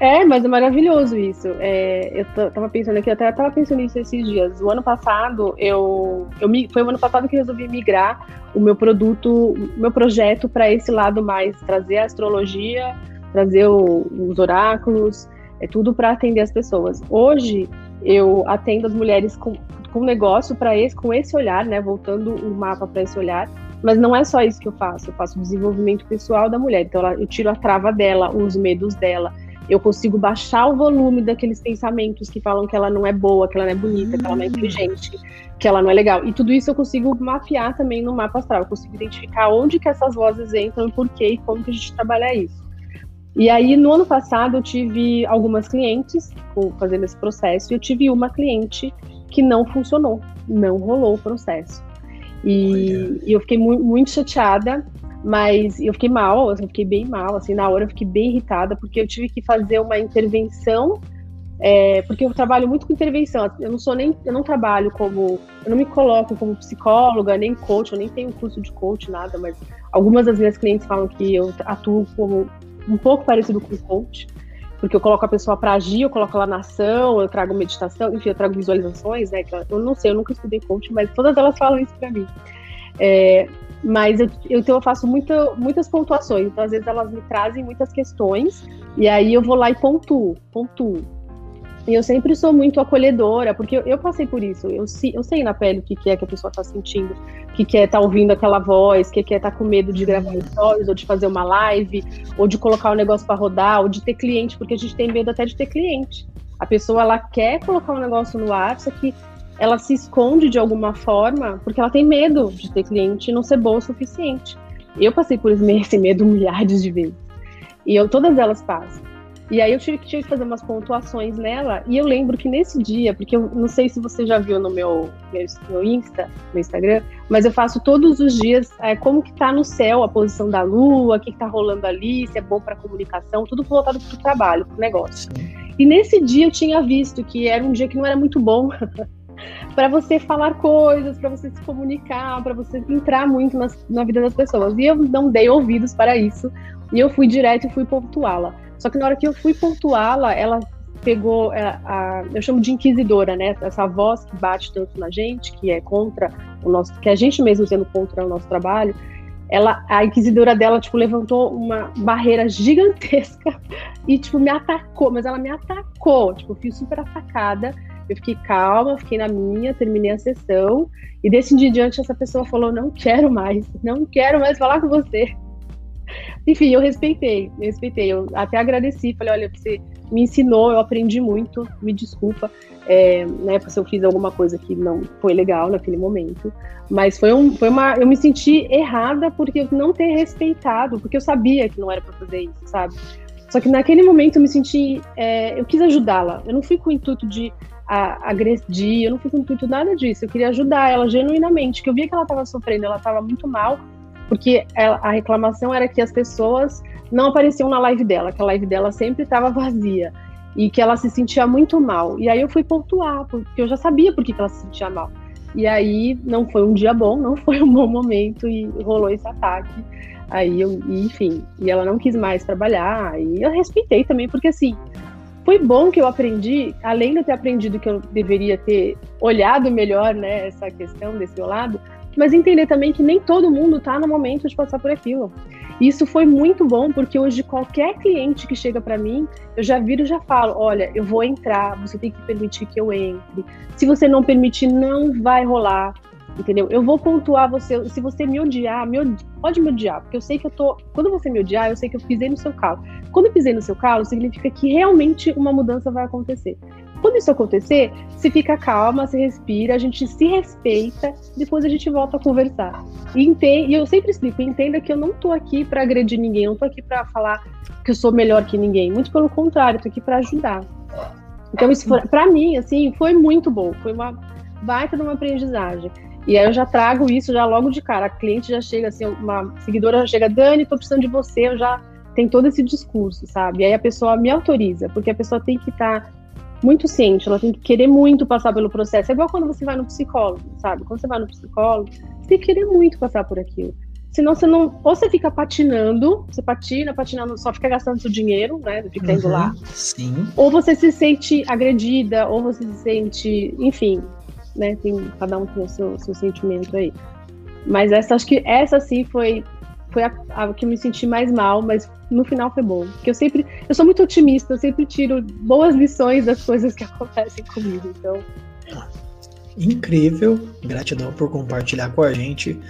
S2: É, mas é maravilhoso isso. É, eu tava pensando aqui, eu até tava pensando nisso esses dias. O ano passado, eu, eu foi o ano passado que resolvi migrar o meu produto, o meu projeto para esse lado mais, trazer a astrologia, trazer o, os oráculos, é tudo para atender as pessoas. Hoje, eu atendo as mulheres com, com negócio para esse, com esse olhar, né? Voltando o mapa para esse olhar. Mas não é só isso que eu faço. Eu faço desenvolvimento pessoal da mulher. Então, eu tiro a trava dela, os medos dela eu consigo baixar o volume daqueles pensamentos que falam que ela não é boa, que ela não é bonita, que ela não é inteligente, que ela não é legal. E tudo isso eu consigo mapear também no mapa astral. Eu consigo identificar onde que essas vozes entram, por quê e como que a gente trabalha isso. E aí, no ano passado, eu tive algumas clientes fazendo esse processo, e eu tive uma cliente que não funcionou, não rolou o processo. E, e eu fiquei mu muito chateada, mas eu fiquei mal, assim, eu fiquei bem mal, assim, na hora eu fiquei bem irritada, porque eu tive que fazer uma intervenção, é, porque eu trabalho muito com intervenção, eu não sou nem, eu não trabalho como, eu não me coloco como psicóloga, nem coach, eu nem tenho curso de coach, nada, mas algumas das minhas clientes falam que eu atuo como um pouco parecido com coach, porque eu coloco a pessoa para agir, eu coloco ela na ação, eu trago meditação, enfim, eu trago visualizações, né? Eu não sei, eu nunca estudei coach, mas todas elas falam isso para mim. É, mas eu, eu, eu faço muita, muitas pontuações. Então, às vezes, elas me trazem muitas questões, e aí eu vou lá e pontuo, pontuo. E eu sempre sou muito acolhedora, porque eu, eu passei por isso. Eu, eu sei na pele o que, que é que a pessoa está sentindo, o que, que é estar tá ouvindo aquela voz, o que, que é estar tá com medo de gravar stories, ou de fazer uma live, ou de colocar o um negócio para rodar, ou de ter cliente, porque a gente tem medo até de ter cliente. A pessoa ela quer colocar um negócio no ar, só que ela se esconde de alguma forma porque ela tem medo de ter cliente e não ser boa o suficiente. Eu passei por esse medo milhares de vezes. E eu, todas elas passam. E aí eu tive, tive que fazer umas pontuações nela, e eu lembro que nesse dia, porque eu não sei se você já viu no meu, meu, meu Insta, no Instagram, mas eu faço todos os dias é, como que tá no céu a posição da lua, o que, que tá rolando ali, se é bom para comunicação, tudo voltado para o trabalho, para o negócio. E nesse dia eu tinha visto que era um dia que não era muito bom para você falar coisas, para você se comunicar, para você entrar muito nas, na vida das pessoas. E eu não dei ouvidos para isso, e eu fui direto e fui pontuá-la. Só que na hora que eu fui pontuá-la, ela pegou a, é, a, eu chamo de inquisidora, né? Essa voz que bate tanto na gente, que é contra o nosso, que a gente mesmo sendo contra o nosso trabalho. Ela, a inquisidora dela, tipo, levantou uma barreira gigantesca e, tipo, me atacou, mas ela me atacou, tipo, fui super atacada. Eu fiquei calma, fiquei na minha, terminei a sessão, e desse dia em diante essa pessoa falou: Não quero mais, não quero mais falar com você. Enfim, eu respeitei, eu respeitei. Eu até agradeci, falei, olha, você me ensinou, eu aprendi muito, me desculpa, é, né, se eu fiz alguma coisa que não foi legal naquele momento. Mas foi, um, foi uma. Eu me senti errada porque eu não ter respeitado, porque eu sabia que não era para fazer isso, sabe? Só que naquele momento eu me senti. É, eu quis ajudá-la. Eu não fui com o intuito de a, agredir, eu não fui com intuito nada disso. Eu queria ajudar ela genuinamente, que eu via que ela estava sofrendo, ela estava muito mal porque ela, a reclamação era que as pessoas não apareciam na live dela, que a live dela sempre estava vazia e que ela se sentia muito mal. E aí eu fui pontuar, porque eu já sabia por que ela se sentia mal. E aí não foi um dia bom, não foi um bom momento e rolou esse ataque. Aí eu, enfim, e ela não quis mais trabalhar, e eu respeitei também, porque assim, foi bom que eu aprendi, além de ter aprendido que eu deveria ter olhado melhor, né, essa questão desse meu lado, mas entender também que nem todo mundo está no momento de passar por aquilo. Isso foi muito bom, porque hoje qualquer cliente que chega para mim, eu já viro e já falo: olha, eu vou entrar, você tem que permitir que eu entre. Se você não permitir, não vai rolar. Entendeu? Eu vou pontuar você. Se você me odiar, me odi... pode me odiar, porque eu sei que eu tô. Quando você me odiar, eu sei que eu pisei no seu calo. Quando eu pisei no seu calo, significa que realmente uma mudança vai acontecer. Quando isso acontecer, se fica calma, se respira, a gente se respeita, depois a gente volta a conversar. E, entende, e eu sempre explico, entenda que eu não tô aqui para agredir ninguém, eu não tô aqui para falar que eu sou melhor que ninguém, muito pelo contrário, tô aqui para ajudar. Então isso para mim assim, foi muito bom, foi uma baita de uma aprendizagem. E aí eu já trago isso já logo de cara. A cliente já chega assim, uma seguidora já chega, Dani, tô precisando de você, eu já tem todo esse discurso, sabe? E aí a pessoa me autoriza, porque a pessoa tem que estar tá muito ciente, ela tem que querer muito passar pelo processo. É igual quando você vai no psicólogo, sabe? Quando você vai no psicólogo, você tem que querer muito passar por aquilo. Senão você não. Ou você fica patinando, você patina, patinando, só fica gastando seu dinheiro, né? Fica indo uhum, lá.
S1: Sim.
S2: Ou você se sente agredida, ou você se sente. Enfim, né? Tem, cada um tem o seu, seu sentimento aí. Mas essa, acho que essa sim foi foi a, a, que me senti mais mal, mas no final foi bom. Porque eu sempre, eu sou muito otimista, eu sempre tiro boas lições das coisas que acontecem comigo. Então.
S1: Incrível, gratidão por compartilhar com a gente.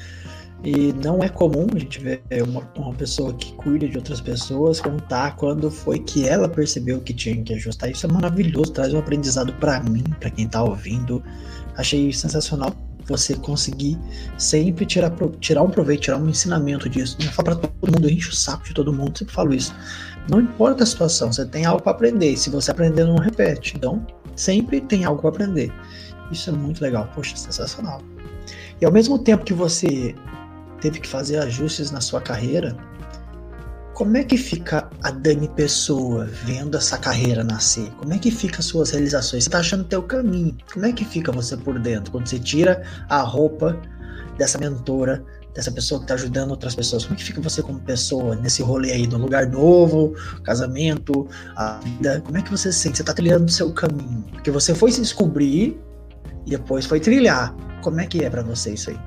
S1: E não é comum a gente ver uma, uma pessoa que cuida de outras pessoas contar quando foi que ela percebeu que tinha que ajustar. Isso é maravilhoso, traz um aprendizado para mim, para quem tá ouvindo. Achei sensacional você conseguir sempre tirar, tirar um proveito, tirar um ensinamento disso. Não falo para todo mundo, enche o saco de todo mundo, sempre falo isso. Não importa a situação, você tem algo para aprender. E se você aprender, não repete. Então, sempre tem algo para aprender. Isso é muito legal, poxa, sensacional. E ao mesmo tempo que você teve que fazer ajustes na sua carreira, como é que fica a Dani Pessoa vendo essa carreira nascer? Como é que fica as suas realizações? Você tá achando teu caminho. Como é que fica você por dentro? Quando você tira a roupa dessa mentora, dessa pessoa que tá ajudando outras pessoas. Como é que fica você como pessoa nesse rolê aí, no lugar novo, casamento, a vida? Como é que você se sente? Você tá trilhando o seu caminho. Porque você foi se descobrir e depois foi trilhar. Como é que é para você isso aí?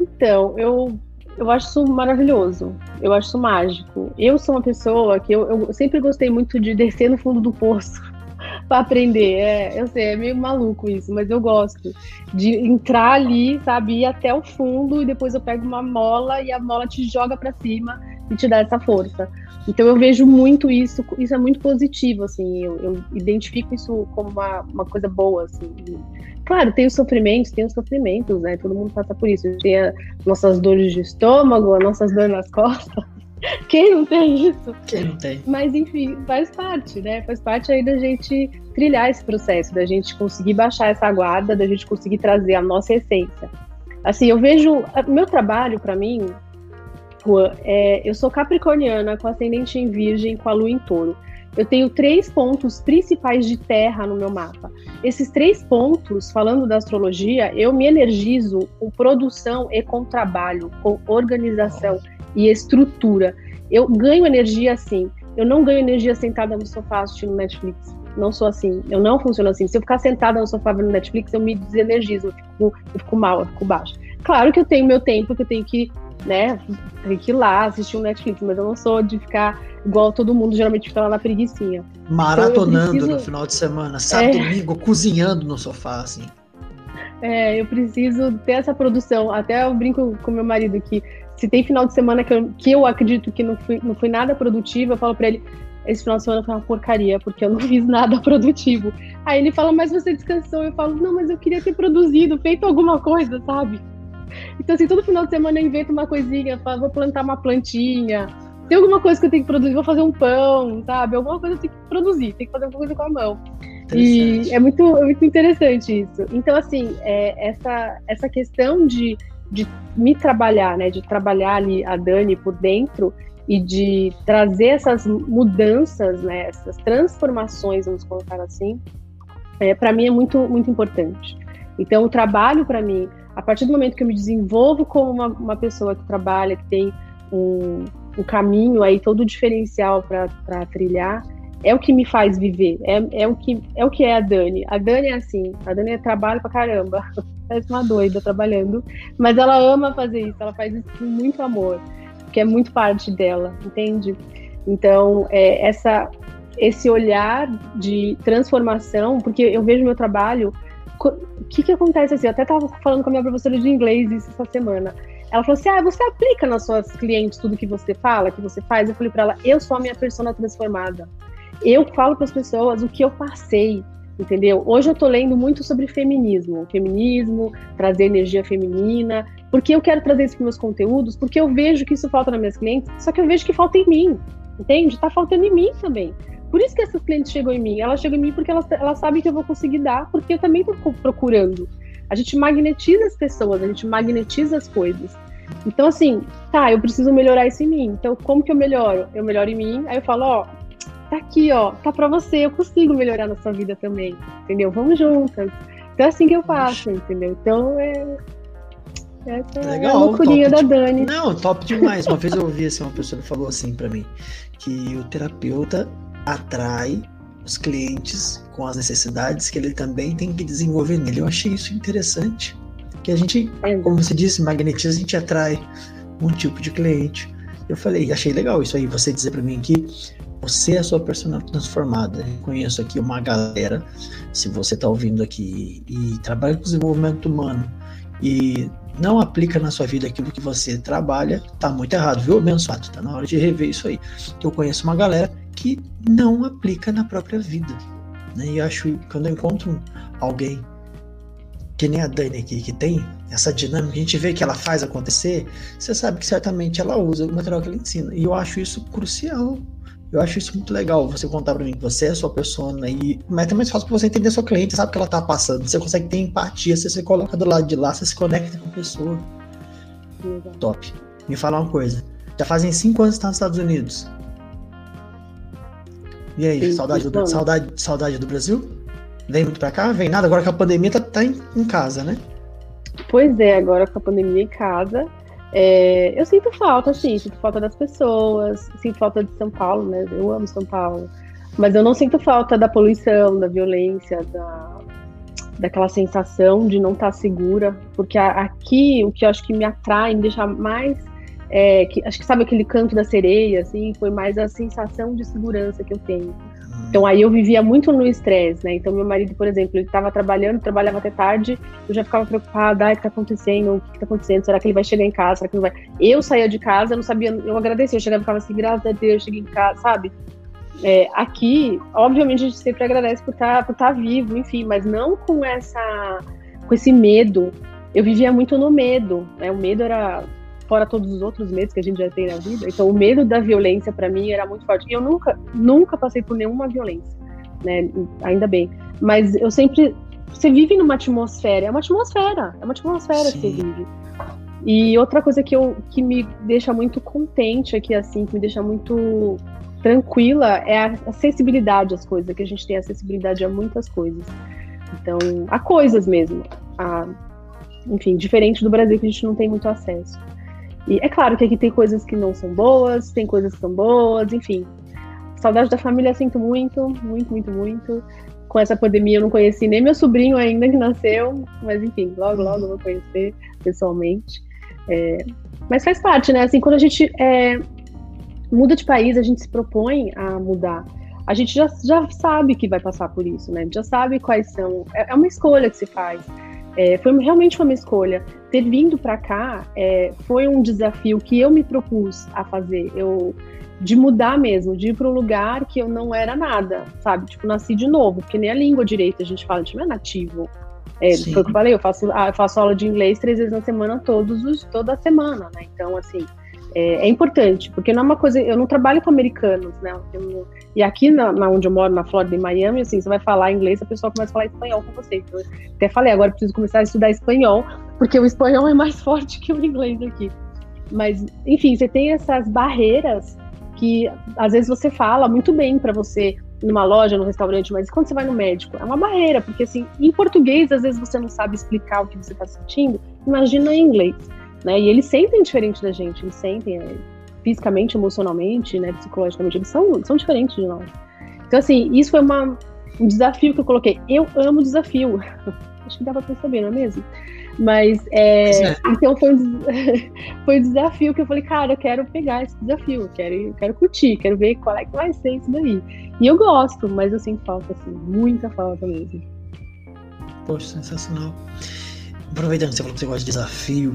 S2: Então, eu eu acho isso maravilhoso. Eu acho isso mágico. Eu sou uma pessoa que eu, eu sempre gostei muito de descer no fundo do poço para aprender. É, eu sei, é meio maluco isso, mas eu gosto de entrar ali, sabe, ir até o fundo e depois eu pego uma mola e a mola te joga para cima e te dá essa força. Então eu vejo muito isso, isso é muito positivo, assim, eu, eu identifico isso como uma, uma coisa boa, assim. Claro, tem os sofrimentos, tem os sofrimentos, né? Todo mundo passa por isso. Tem as nossas dores de estômago, as nossas dores nas costas. Quem não tem isso?
S1: Quem não tem?
S2: Mas enfim, faz parte, né? Faz parte aí da gente trilhar esse processo, da gente conseguir baixar essa guarda, da gente conseguir trazer a nossa essência. Assim, eu vejo meu trabalho para mim, Juan, é, eu sou capricorniana com ascendente em virgem, com a lua em touro. Eu tenho três pontos principais de terra no meu mapa. Esses três pontos, falando da astrologia, eu me energizo com produção e com trabalho, com organização e estrutura. Eu ganho energia assim. Eu não ganho energia sentada no sofá assistindo Netflix. Não sou assim. Eu não funciono assim. Se eu ficar sentada no sofá vendo Netflix, eu me desenergizo, eu fico, eu fico mal, eu fico baixo. Claro que eu tenho meu tempo, que eu tenho que, né, tenho que ir lá assistir um Netflix, mas eu não sou de ficar igual todo mundo geralmente fica lá na preguiçinha.
S1: Maratonando então, preciso... no final de semana, sábado, é... domingo, cozinhando no sofá, assim.
S2: É, eu preciso ter essa produção. Até eu brinco com meu marido que se tem final de semana que eu, que eu acredito que não fui, não fui nada produtivo, eu falo para ele, esse final de semana foi uma porcaria, porque eu não fiz nada produtivo. Aí ele fala, mas você descansou? Eu falo, não, mas eu queria ter produzido, feito alguma coisa, sabe? Então, assim, todo final de semana eu invento uma coisinha, vou plantar uma plantinha, tem alguma coisa que eu tenho que produzir, vou fazer um pão, sabe? Alguma coisa eu tenho que produzir, tem que fazer alguma coisa com a mão. E é muito, é muito interessante isso. Então, assim, é, essa, essa questão de, de me trabalhar, né? De trabalhar ali a Dani por dentro e de trazer essas mudanças, né? Essas transformações, vamos colocar assim, é, para mim é muito, muito importante. Então, o trabalho para mim, a partir do momento que eu me desenvolvo como uma, uma pessoa que trabalha, que tem um, o caminho aí, todo diferencial para trilhar, é o que me faz viver, é, é, o que, é o que é a Dani. A Dani é assim, a Dani é trabalho pra caramba, parece uma doida trabalhando, mas ela ama fazer isso, ela faz isso com muito amor, que é muito parte dela, entende? Então, é, essa, esse olhar de transformação, porque eu vejo meu trabalho, o que, que acontece assim? Eu até estava falando com a minha professora de inglês isso essa semana. Ela falou assim: ah, você aplica nas suas clientes tudo que você fala, que você faz? Eu falei para ela: eu sou a minha persona transformada. Eu falo para as pessoas o que eu passei, entendeu? Hoje eu tô lendo muito sobre feminismo, feminismo, trazer energia feminina, porque eu quero trazer isso para meus conteúdos, porque eu vejo que isso falta nas minhas clientes, só que eu vejo que falta em mim, entende? Tá faltando em mim também. Por isso que essas clientes chegam em mim. Elas chegam em mim porque elas, elas sabem que eu vou conseguir dar, porque eu também estou procurando. A gente magnetiza as pessoas, a gente magnetiza as coisas. Então, assim, tá, eu preciso melhorar isso em mim. Então, como que eu melhoro? Eu melhoro em mim, aí eu falo, ó, tá aqui, ó, tá pra você, eu consigo melhorar na sua vida também, entendeu? Vamos juntas. Então é assim que eu faço, entendeu? Então é. Essa Legal, é a loucurinha da Dani.
S1: Não, top demais. Uma vez eu ouvi assim, uma pessoa que falou assim para mim, que o terapeuta atrai os clientes com as necessidades que ele também tem que desenvolver nele. Eu achei isso interessante. Que a gente, é. como você disse, magnetiza, a gente atrai um tipo de cliente. Eu falei, achei legal isso aí, você dizer para mim que você é a sua persona transformada. Eu conheço aqui uma galera, se você está ouvindo aqui e trabalha com desenvolvimento humano e não aplica na sua vida aquilo que você trabalha, tá muito errado, viu, abençoado? Tá na hora de rever isso aí. Eu conheço uma galera que não aplica na própria vida. Né? E acho quando eu encontro alguém que nem a Dani aqui, que tem essa dinâmica, a gente vê que ela faz acontecer, você sabe que certamente ela usa o material que ela ensina. E eu acho isso crucial. Eu acho isso muito legal, você contar para mim que você é a sua persona e é até mais fácil para você entender a sua cliente, sabe o que ela tá passando, você consegue ter empatia, você se coloca do lado de lá, você se conecta com a pessoa. Top. Me fala uma coisa, já fazem cinco anos que está nos Estados Unidos. E aí, Sim, saudade, do, saudade, saudade do Brasil? Vem muito pra cá? Vem nada? Agora que a pandemia tá, tá em, em, casa, né?
S2: Pois é, agora com a pandemia em casa, é, eu sinto falta, sim, sinto falta das pessoas, sinto falta de São Paulo, né? Eu amo São Paulo. Mas eu não sinto falta da poluição, da violência, da, daquela sensação de não estar tá segura, porque aqui o que eu acho que me atrai, me deixa mais é, que, acho que sabe aquele canto da sereia, assim, foi mais a sensação de segurança que eu tenho. Hum. Então aí eu vivia muito no estresse, né? Então meu marido, por exemplo, ele estava trabalhando, trabalhava até tarde, eu já ficava preocupada, ai, o que tá acontecendo? O que, que tá acontecendo? Será que ele vai chegar em casa? Será que não vai? Eu saía de casa, eu não sabia, eu agradecia, eu chegava e ficava assim, graças a Deus, eu cheguei em casa, sabe? É, aqui, obviamente, a gente sempre agradece por estar tá, por tá vivo, enfim, mas não com essa com esse medo. Eu vivia muito no medo, né? O medo era fora todos os outros medos que a gente já tem na vida. Então, o medo da violência para mim era muito forte. E eu nunca, nunca passei por nenhuma violência, né? Ainda bem. Mas eu sempre você vive numa atmosfera, é uma atmosfera, é uma atmosfera Sim. que você vive. E outra coisa que, eu, que me deixa muito contente aqui, assim, que me deixa muito tranquila, é a acessibilidade às coisas, que a gente tem acessibilidade a muitas coisas. Então, a coisas mesmo. A, enfim, diferente do Brasil que a gente não tem muito acesso. E é claro que aqui tem coisas que não são boas, tem coisas que são boas, enfim. Saudade da família sinto muito, muito, muito, muito. Com essa pandemia eu não conheci nem meu sobrinho ainda que nasceu, mas enfim, logo, logo eu vou conhecer pessoalmente. É, mas faz parte, né? Assim, quando a gente é, muda de país, a gente se propõe a mudar. A gente já, já sabe que vai passar por isso, né? Já sabe quais são. É, é uma escolha que se faz. É, foi realmente uma escolha. Ter vindo para cá é, foi um desafio que eu me propus a fazer. Eu de mudar mesmo, de ir para um lugar que eu não era nada, sabe? Tipo, nasci de novo, porque nem a língua direita a gente fala, a gente não é nativo. É, foi o que eu falei, eu faço, ah, eu faço aula de inglês três vezes na semana, todos os, toda semana, né? Então, assim, é, é, importante, porque não é uma coisa. Eu não trabalho com americanos, né? Eu, e aqui na, na, onde eu moro, na Flórida, em Miami, assim, você vai falar inglês, a pessoa começa a falar espanhol com você. Então, até falei, agora preciso começar a estudar espanhol, porque o espanhol é mais forte que o inglês aqui. Mas, enfim, você tem essas barreiras que às vezes você fala muito bem para você numa loja, no restaurante, mas quando você vai no médico, é uma barreira, porque assim, em português, às vezes você não sabe explicar o que você está sentindo, imagina em inglês, né? E eles sentem diferente da gente, eles sentem é, fisicamente, emocionalmente, né, psicologicamente, eles são, são diferentes de nós. Então, assim, isso foi uma, um desafio que eu coloquei. Eu amo desafio. Acho que dá pra perceber, não é mesmo? Mas, é, é. então foi um, foi um desafio que eu falei, cara, eu quero pegar esse desafio, eu quero, eu quero curtir, quero ver qual é que vai ser isso daí. E eu gosto, mas eu sinto falta, assim, muita falta mesmo.
S1: Poxa, sensacional. Aproveitando que você falou que você gosta de desafio,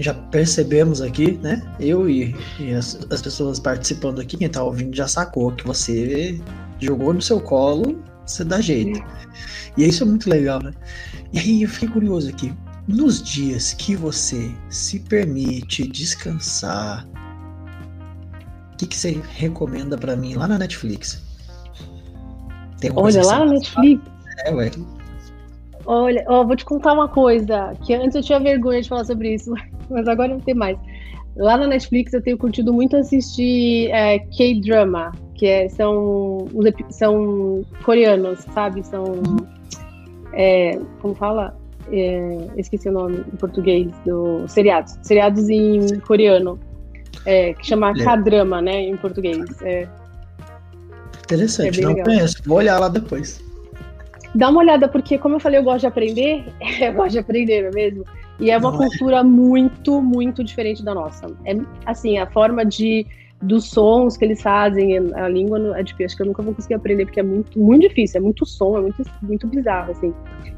S1: já percebemos aqui, né? Eu e, e as, as, pessoas participando aqui, quem tá ouvindo já sacou que você jogou no seu colo, você dá jeito. E isso é muito legal, né? E aí eu fiquei curioso aqui. Nos dias que você se permite descansar, o que, que você recomenda para mim lá na Netflix?
S2: Olha, lá na Netflix. É, ué. Olha, ó, vou te contar uma coisa, que antes eu tinha vergonha de falar sobre isso, mas agora não tem mais. Lá na Netflix eu tenho curtido muito assistir é, K-drama, que é, são, são coreanos, sabe? São. É, como fala? É, esqueci o nome em português do seriados. Seriados em coreano. É, que chama K-drama, né? Em português. É.
S1: Interessante, não legal. conheço. Vou olhar lá depois
S2: dá uma olhada, porque como eu falei, eu gosto de aprender, eu gosto de aprender, não é mesmo? E é uma não cultura é. muito, muito diferente da nossa. É assim, a forma de dos sons que eles fazem, a língua é difícil, acho que eu nunca vou conseguir aprender, porque é muito, muito difícil, é muito som, é muito, muito bizarro, assim.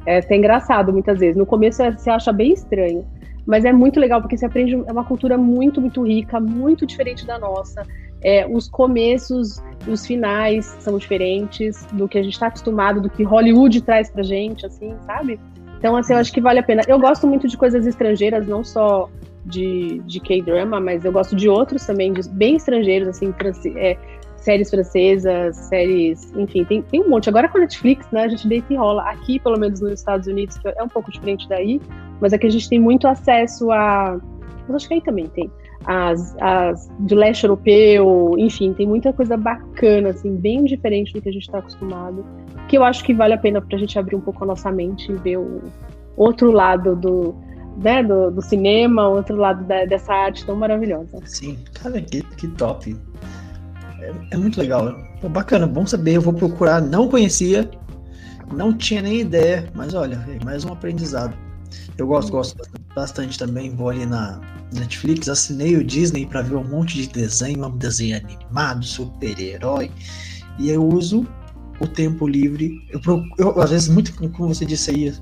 S2: É até engraçado muitas vezes. No começo você acha bem estranho, mas é muito legal, porque você aprende, é uma cultura muito, muito rica, muito diferente da nossa. É, os começos os finais são diferentes do que a gente está acostumado, do que Hollywood traz pra gente, assim, sabe? Então, assim, eu acho que vale a pena. Eu gosto muito de coisas estrangeiras, não só de, de K-drama, mas eu gosto de outros também, de, bem estrangeiros, assim, é, séries francesas, séries, enfim, tem, tem um monte. Agora com a Netflix, né, a gente deita e rola. Aqui, pelo menos nos Estados Unidos, que é um pouco diferente daí, mas aqui a gente tem muito acesso a. Mas acho que aí também tem as, as do leste europeu, enfim, tem muita coisa bacana, assim, bem diferente do que a gente está acostumado, que eu acho que vale a pena para a gente abrir um pouco a nossa mente e ver o outro lado do, né, do, do cinema, outro lado da, dessa arte tão maravilhosa.
S1: Sim, cara, que, que top. É, é muito legal. Pô, bacana, bom saber. Eu vou procurar. Não conhecia, não tinha nem ideia, mas olha, é mais um aprendizado. Eu gosto, gosto bastante também. Vou ali na Netflix, assinei o Disney para ver um monte de desenho, um desenho animado, super-herói. E eu uso o tempo livre. Eu, eu, às vezes, muito como você disse aí,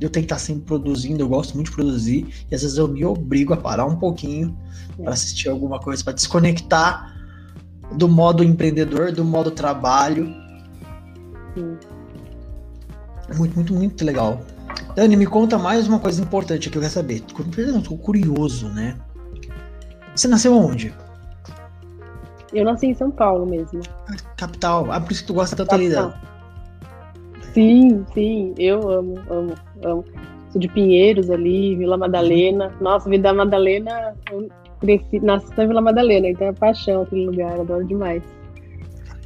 S1: eu tenho que estar sempre produzindo, eu gosto muito de produzir, e às vezes eu me obrigo a parar um pouquinho para assistir alguma coisa, para desconectar do modo empreendedor, do modo trabalho. Sim. Muito, muito, muito legal. Dani, me conta mais uma coisa importante que eu quero saber. Eu estou curioso, né? Você nasceu onde?
S2: Eu nasci em São Paulo mesmo.
S1: Capital. Ah, por isso que tu gosta tanto ali da...
S2: Sim, sim. Eu amo, amo, amo. Sou de Pinheiros ali, Vila Madalena. Nossa, Vila Madalena, eu cresci, nasci na Vila Madalena, então é paixão aquele lugar, adoro demais.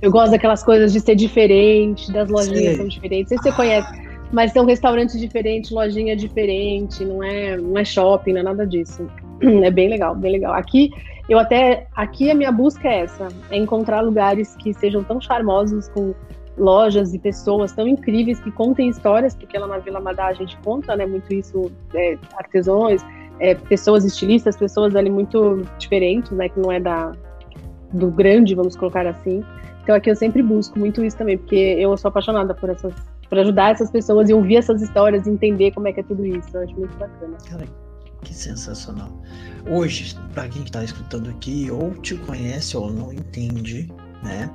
S2: Eu gosto daquelas coisas de ser diferente, das lojinhas são diferentes. Não sei se você conhece, mas são restaurantes diferentes, lojinha diferente, não é, não é shopping, não é nada disso. É bem legal, bem legal. Aqui, eu até, aqui a minha busca é essa, é encontrar lugares que sejam tão charmosos, com lojas e pessoas tão incríveis que contem histórias, porque lá na Vila Madá a gente conta, né, muito isso, é, artesãos, é, pessoas estilistas, pessoas ali muito diferentes, né, que não é da do grande, vamos colocar assim. Então aqui eu sempre busco muito isso também, porque eu sou apaixonada por essas, por ajudar essas pessoas e ouvir essas histórias e entender como é que é tudo isso. Eu acho muito bacana.
S1: Cara, que sensacional. Hoje, para quem está escutando aqui, ou te conhece ou não entende, né?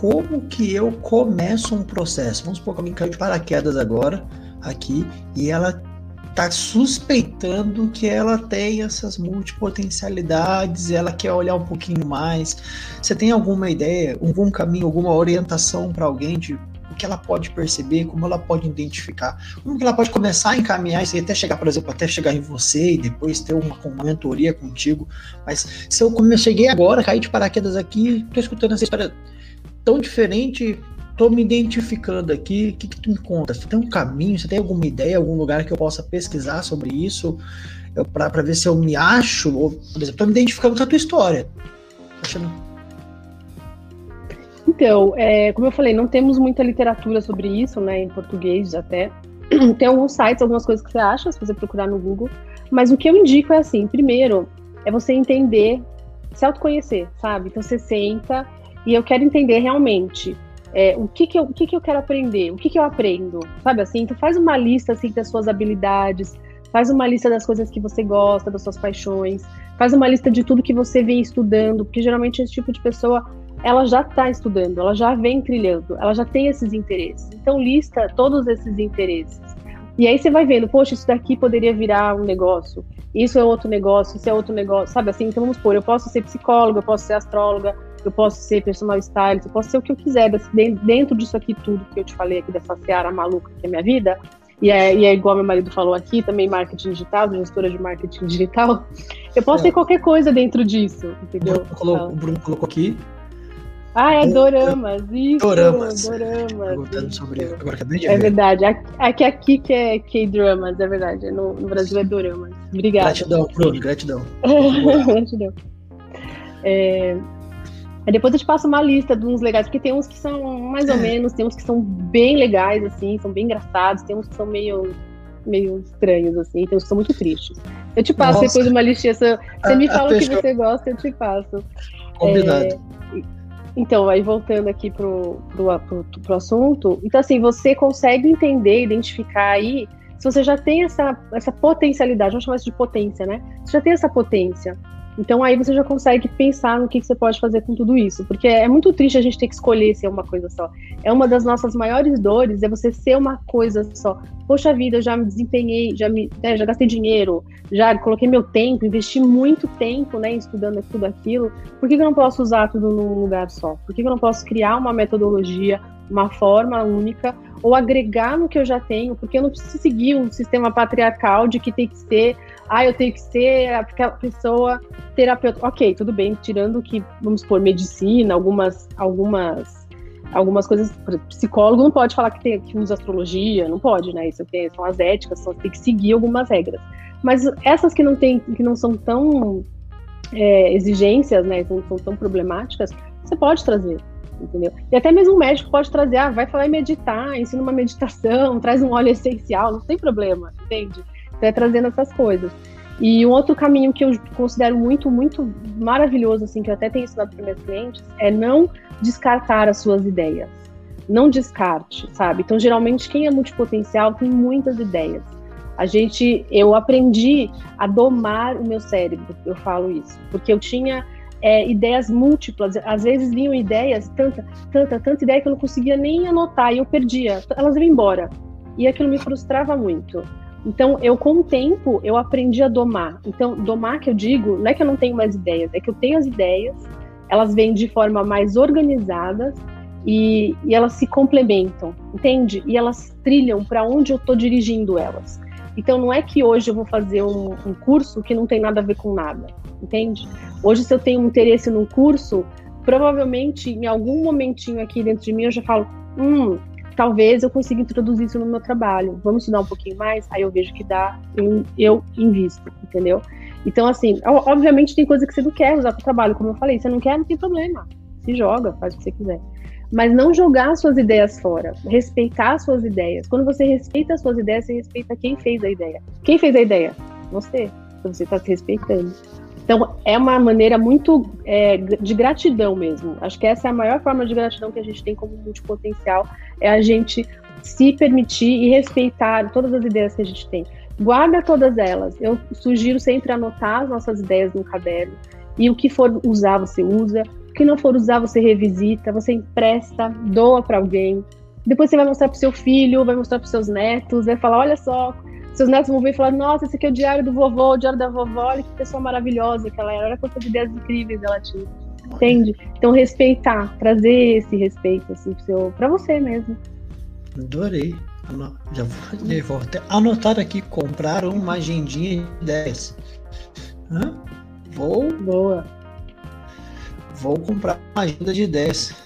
S1: Como que eu começo um processo? Vamos supor que alguém caiu de paraquedas agora aqui e ela tá suspeitando que ela tem essas multipotencialidades, ela quer olhar um pouquinho mais. Você tem alguma ideia, algum caminho, alguma orientação para alguém de o que ela pode perceber, como ela pode identificar, como que ela pode começar a encaminhar isso aí até chegar, por exemplo, até chegar em você e depois ter uma, uma mentoria contigo. Mas se eu, cheguei agora, caí de paraquedas aqui, tô escutando essa história tão diferente, tô me identificando aqui, o que, que tu me conta? Você tem um caminho, você tem alguma ideia, algum lugar que eu possa pesquisar sobre isso, para ver se eu me acho, ou, por exemplo, tô me identificando com a tua história. Achando...
S2: Então, é, como eu falei, não temos muita literatura sobre isso, né, em português até. Tem alguns sites, algumas coisas que você acha, se você procurar no Google, mas o que eu indico é assim, primeiro, é você entender, se autoconhecer, sabe? Então você senta e eu quero entender realmente é, o, que, que, eu, o que, que eu quero aprender, o que, que eu aprendo, sabe assim? Então faz uma lista assim das suas habilidades, faz uma lista das coisas que você gosta, das suas paixões, faz uma lista de tudo que você vem estudando, porque geralmente esse tipo de pessoa ela já está estudando, ela já vem trilhando, ela já tem esses interesses. Então lista todos esses interesses. E aí você vai vendo, poxa, isso daqui poderia virar um negócio, isso é outro negócio, isso é outro negócio, sabe assim? Então vamos supor, eu posso ser psicóloga, eu posso ser astróloga, eu posso ser personal stylist, eu posso ser o que eu quiser, dentro disso aqui tudo que eu te falei aqui, dessa seara maluca que é minha vida, e é, e é igual meu marido falou aqui, também marketing digital, gestora de marketing digital, eu posso é. ter qualquer coisa dentro disso, entendeu? O
S1: Bruno colocou, então. o Bruno colocou aqui.
S2: Ah, é Doramas, isso.
S1: Doramas.
S2: Doramas.
S1: sobre agora acabei de
S2: É ver. verdade. Aqui, aqui que é K-Dramas, é verdade. No, no Brasil é Doramas. Obrigada.
S1: Gratidão, Bruno, gratidão.
S2: gratidão. É, Aí depois eu te passo uma lista de uns legais, porque tem uns que são mais ou é. menos, tem uns que são bem legais, assim, são bem engraçados, tem uns que são meio, meio estranhos, assim, tem uns que são muito tristes. Eu te passo Nossa. depois uma listinha, você, você me fala o que você gosta, eu te passo.
S1: Combinado. É,
S2: então, aí voltando aqui pro, pro, pro, pro assunto, então assim, você consegue entender, identificar aí, se você já tem essa, essa potencialidade, vamos chamar isso de potência, né? Você já tem essa potência, então aí você já consegue pensar no que, que, você pode fazer com tudo isso, porque é muito triste a gente ter que escolher ser uma coisa só. É uma das nossas maiores dores é você ser uma coisa só. Poxa vida, eu já me desempenhei, já me, né, já gastei dinheiro, já coloquei meu tempo, investi muito tempo, né, estudando tudo aquilo. Por que, que eu não posso usar tudo num lugar só? Por que, que eu não posso criar uma metodologia, uma forma única ou agregar no que eu já tenho? Porque eu não preciso seguir um sistema patriarcal de que tem que ser ah, eu tenho que ser aquela pessoa terapeuta. Ok, tudo bem, tirando que, vamos supor, medicina, algumas, algumas, algumas coisas. Psicólogo não pode falar que, tem, que usa astrologia, não pode, né? Isso tem, são as éticas, são, tem que seguir algumas regras. Mas essas que não, tem, que não são tão é, exigências, né? Não são tão problemáticas, você pode trazer. Entendeu? E até mesmo o médico pode trazer, ah, vai falar em meditar, ensina uma meditação, traz um óleo essencial, não tem problema, entende? Então, é trazendo essas coisas. E um outro caminho que eu considero muito, muito maravilhoso, assim, que eu até tenho ensinado para meus clientes, é não descartar as suas ideias. Não descarte, sabe? Então, geralmente, quem é multipotencial tem muitas ideias. A gente, eu aprendi a domar o meu cérebro, eu falo isso, porque eu tinha é, ideias múltiplas, às vezes vinham ideias, tanta, tanta, tanta ideia que eu não conseguia nem anotar e eu perdia, elas iam embora. E aquilo me frustrava muito. Então, eu com o tempo, eu aprendi a domar. Então, domar que eu digo, não é que eu não tenho mais ideias, é que eu tenho as ideias, elas vêm de forma mais organizada e, e elas se complementam, entende? E elas trilham para onde eu estou dirigindo elas. Então, não é que hoje eu vou fazer um, um curso que não tem nada a ver com nada, entende? Hoje, se eu tenho um interesse num curso, provavelmente em algum momentinho aqui dentro de mim eu já falo, hum, talvez eu consiga introduzir isso no meu trabalho. Vamos estudar um pouquinho mais? Aí eu vejo que dá, eu, invisto, entendeu? Então, assim, obviamente tem coisa que você não quer usar para o trabalho, como eu falei, você não quer, não tem problema. Se joga, faz o que você quiser. Mas não jogar suas ideias fora, respeitar suas ideias. Quando você respeita as suas ideias, você respeita quem fez a ideia. Quem fez a ideia? Você. Então você está se respeitando. Então, é uma maneira muito é, de gratidão mesmo. Acho que essa é a maior forma de gratidão que a gente tem como multipotencial, é a gente se permitir e respeitar todas as ideias que a gente tem. Guarda todas elas. Eu sugiro sempre anotar as nossas ideias no caderno. E o que for usar, você usa. O que não for usar, você revisita, você empresta, doa para alguém. Depois você vai mostrar para seu filho, vai mostrar para seus netos, vai falar: olha só, seus netos vão ver e falar: Nossa, esse aqui é o diário do vovô, o diário da vovó, olha que pessoa maravilhosa que ela era, olha quantas ideias incríveis ela tinha. Entende? Então, respeitar, trazer esse respeito assim, para você mesmo.
S1: Adorei. Já vou, vou até anotar aqui: comprar uma agendinha de ideias. Hã? Vou.
S2: Boa.
S1: Vou comprar uma agenda de ideias.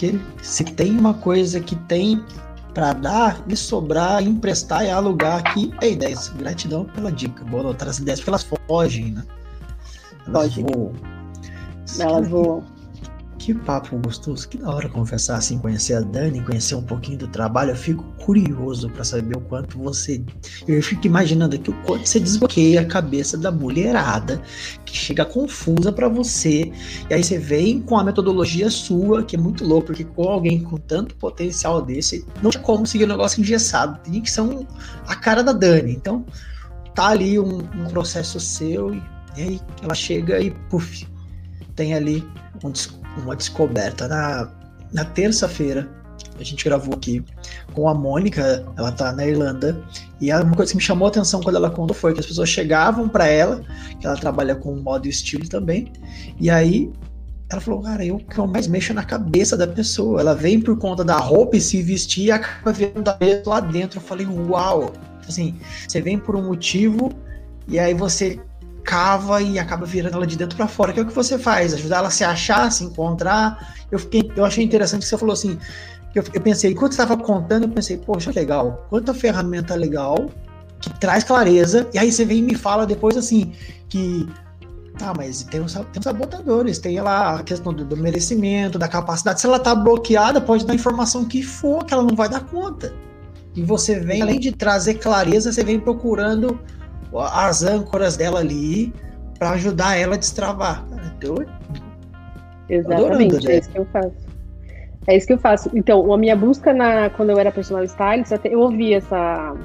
S1: Porque se tem uma coisa que tem para dar e sobrar, emprestar e alugar aqui é ideias. Gratidão pela dica. Vou anotar as ideias porque elas fogem, né?
S2: Elas Fogem. voam. Elas voam.
S1: Que papo gostoso, que da hora conversar assim, conhecer a Dani, conhecer um pouquinho do trabalho. Eu fico curioso para saber o quanto você. Eu fico imaginando aqui o quanto você desbloqueia a cabeça da mulherada que chega confusa para você. E aí você vem com a metodologia sua, que é muito louco, porque com alguém com tanto potencial desse, não tinha como seguir um negócio engessado. Tem que ser um, a cara da Dani. Então, tá ali um, um processo seu, e, e aí ela chega e, puf, tem ali um uma descoberta. Na, na terça-feira, a gente gravou aqui com a Mônica, ela tá na Irlanda, e uma coisa que me chamou a atenção quando ela contou foi que as pessoas chegavam para ela, que ela trabalha com modo e estilo também, e aí ela falou, cara, eu que eu mais mexo na cabeça da pessoa. Ela vem por conta da roupa e se vestir e acaba vendo da lá dentro. Eu falei, uau! Assim, você vem por um motivo e aí você cava e acaba virando ela de dentro para fora, que é o que você faz, ajudar ela a se achar, a se encontrar. Eu, fiquei, eu achei interessante que você falou assim, eu, eu pensei, enquanto você estava contando, eu pensei, poxa, legal, quanta ferramenta legal, que traz clareza, e aí você vem e me fala depois assim, que Tá, mas tem os, tem os sabotadores, tem lá a questão do, do, merecimento, da capacidade. Se ela tá bloqueada, pode dar informação que for, que ela não vai dar conta. E você vem, além de trazer clareza, você vem procurando as âncoras dela ali para ajudar ela a destravar.
S2: Exatamente, é isso que eu faço. É isso que eu faço. Então, a minha busca na, quando eu era personal stylist, eu ouvi essa,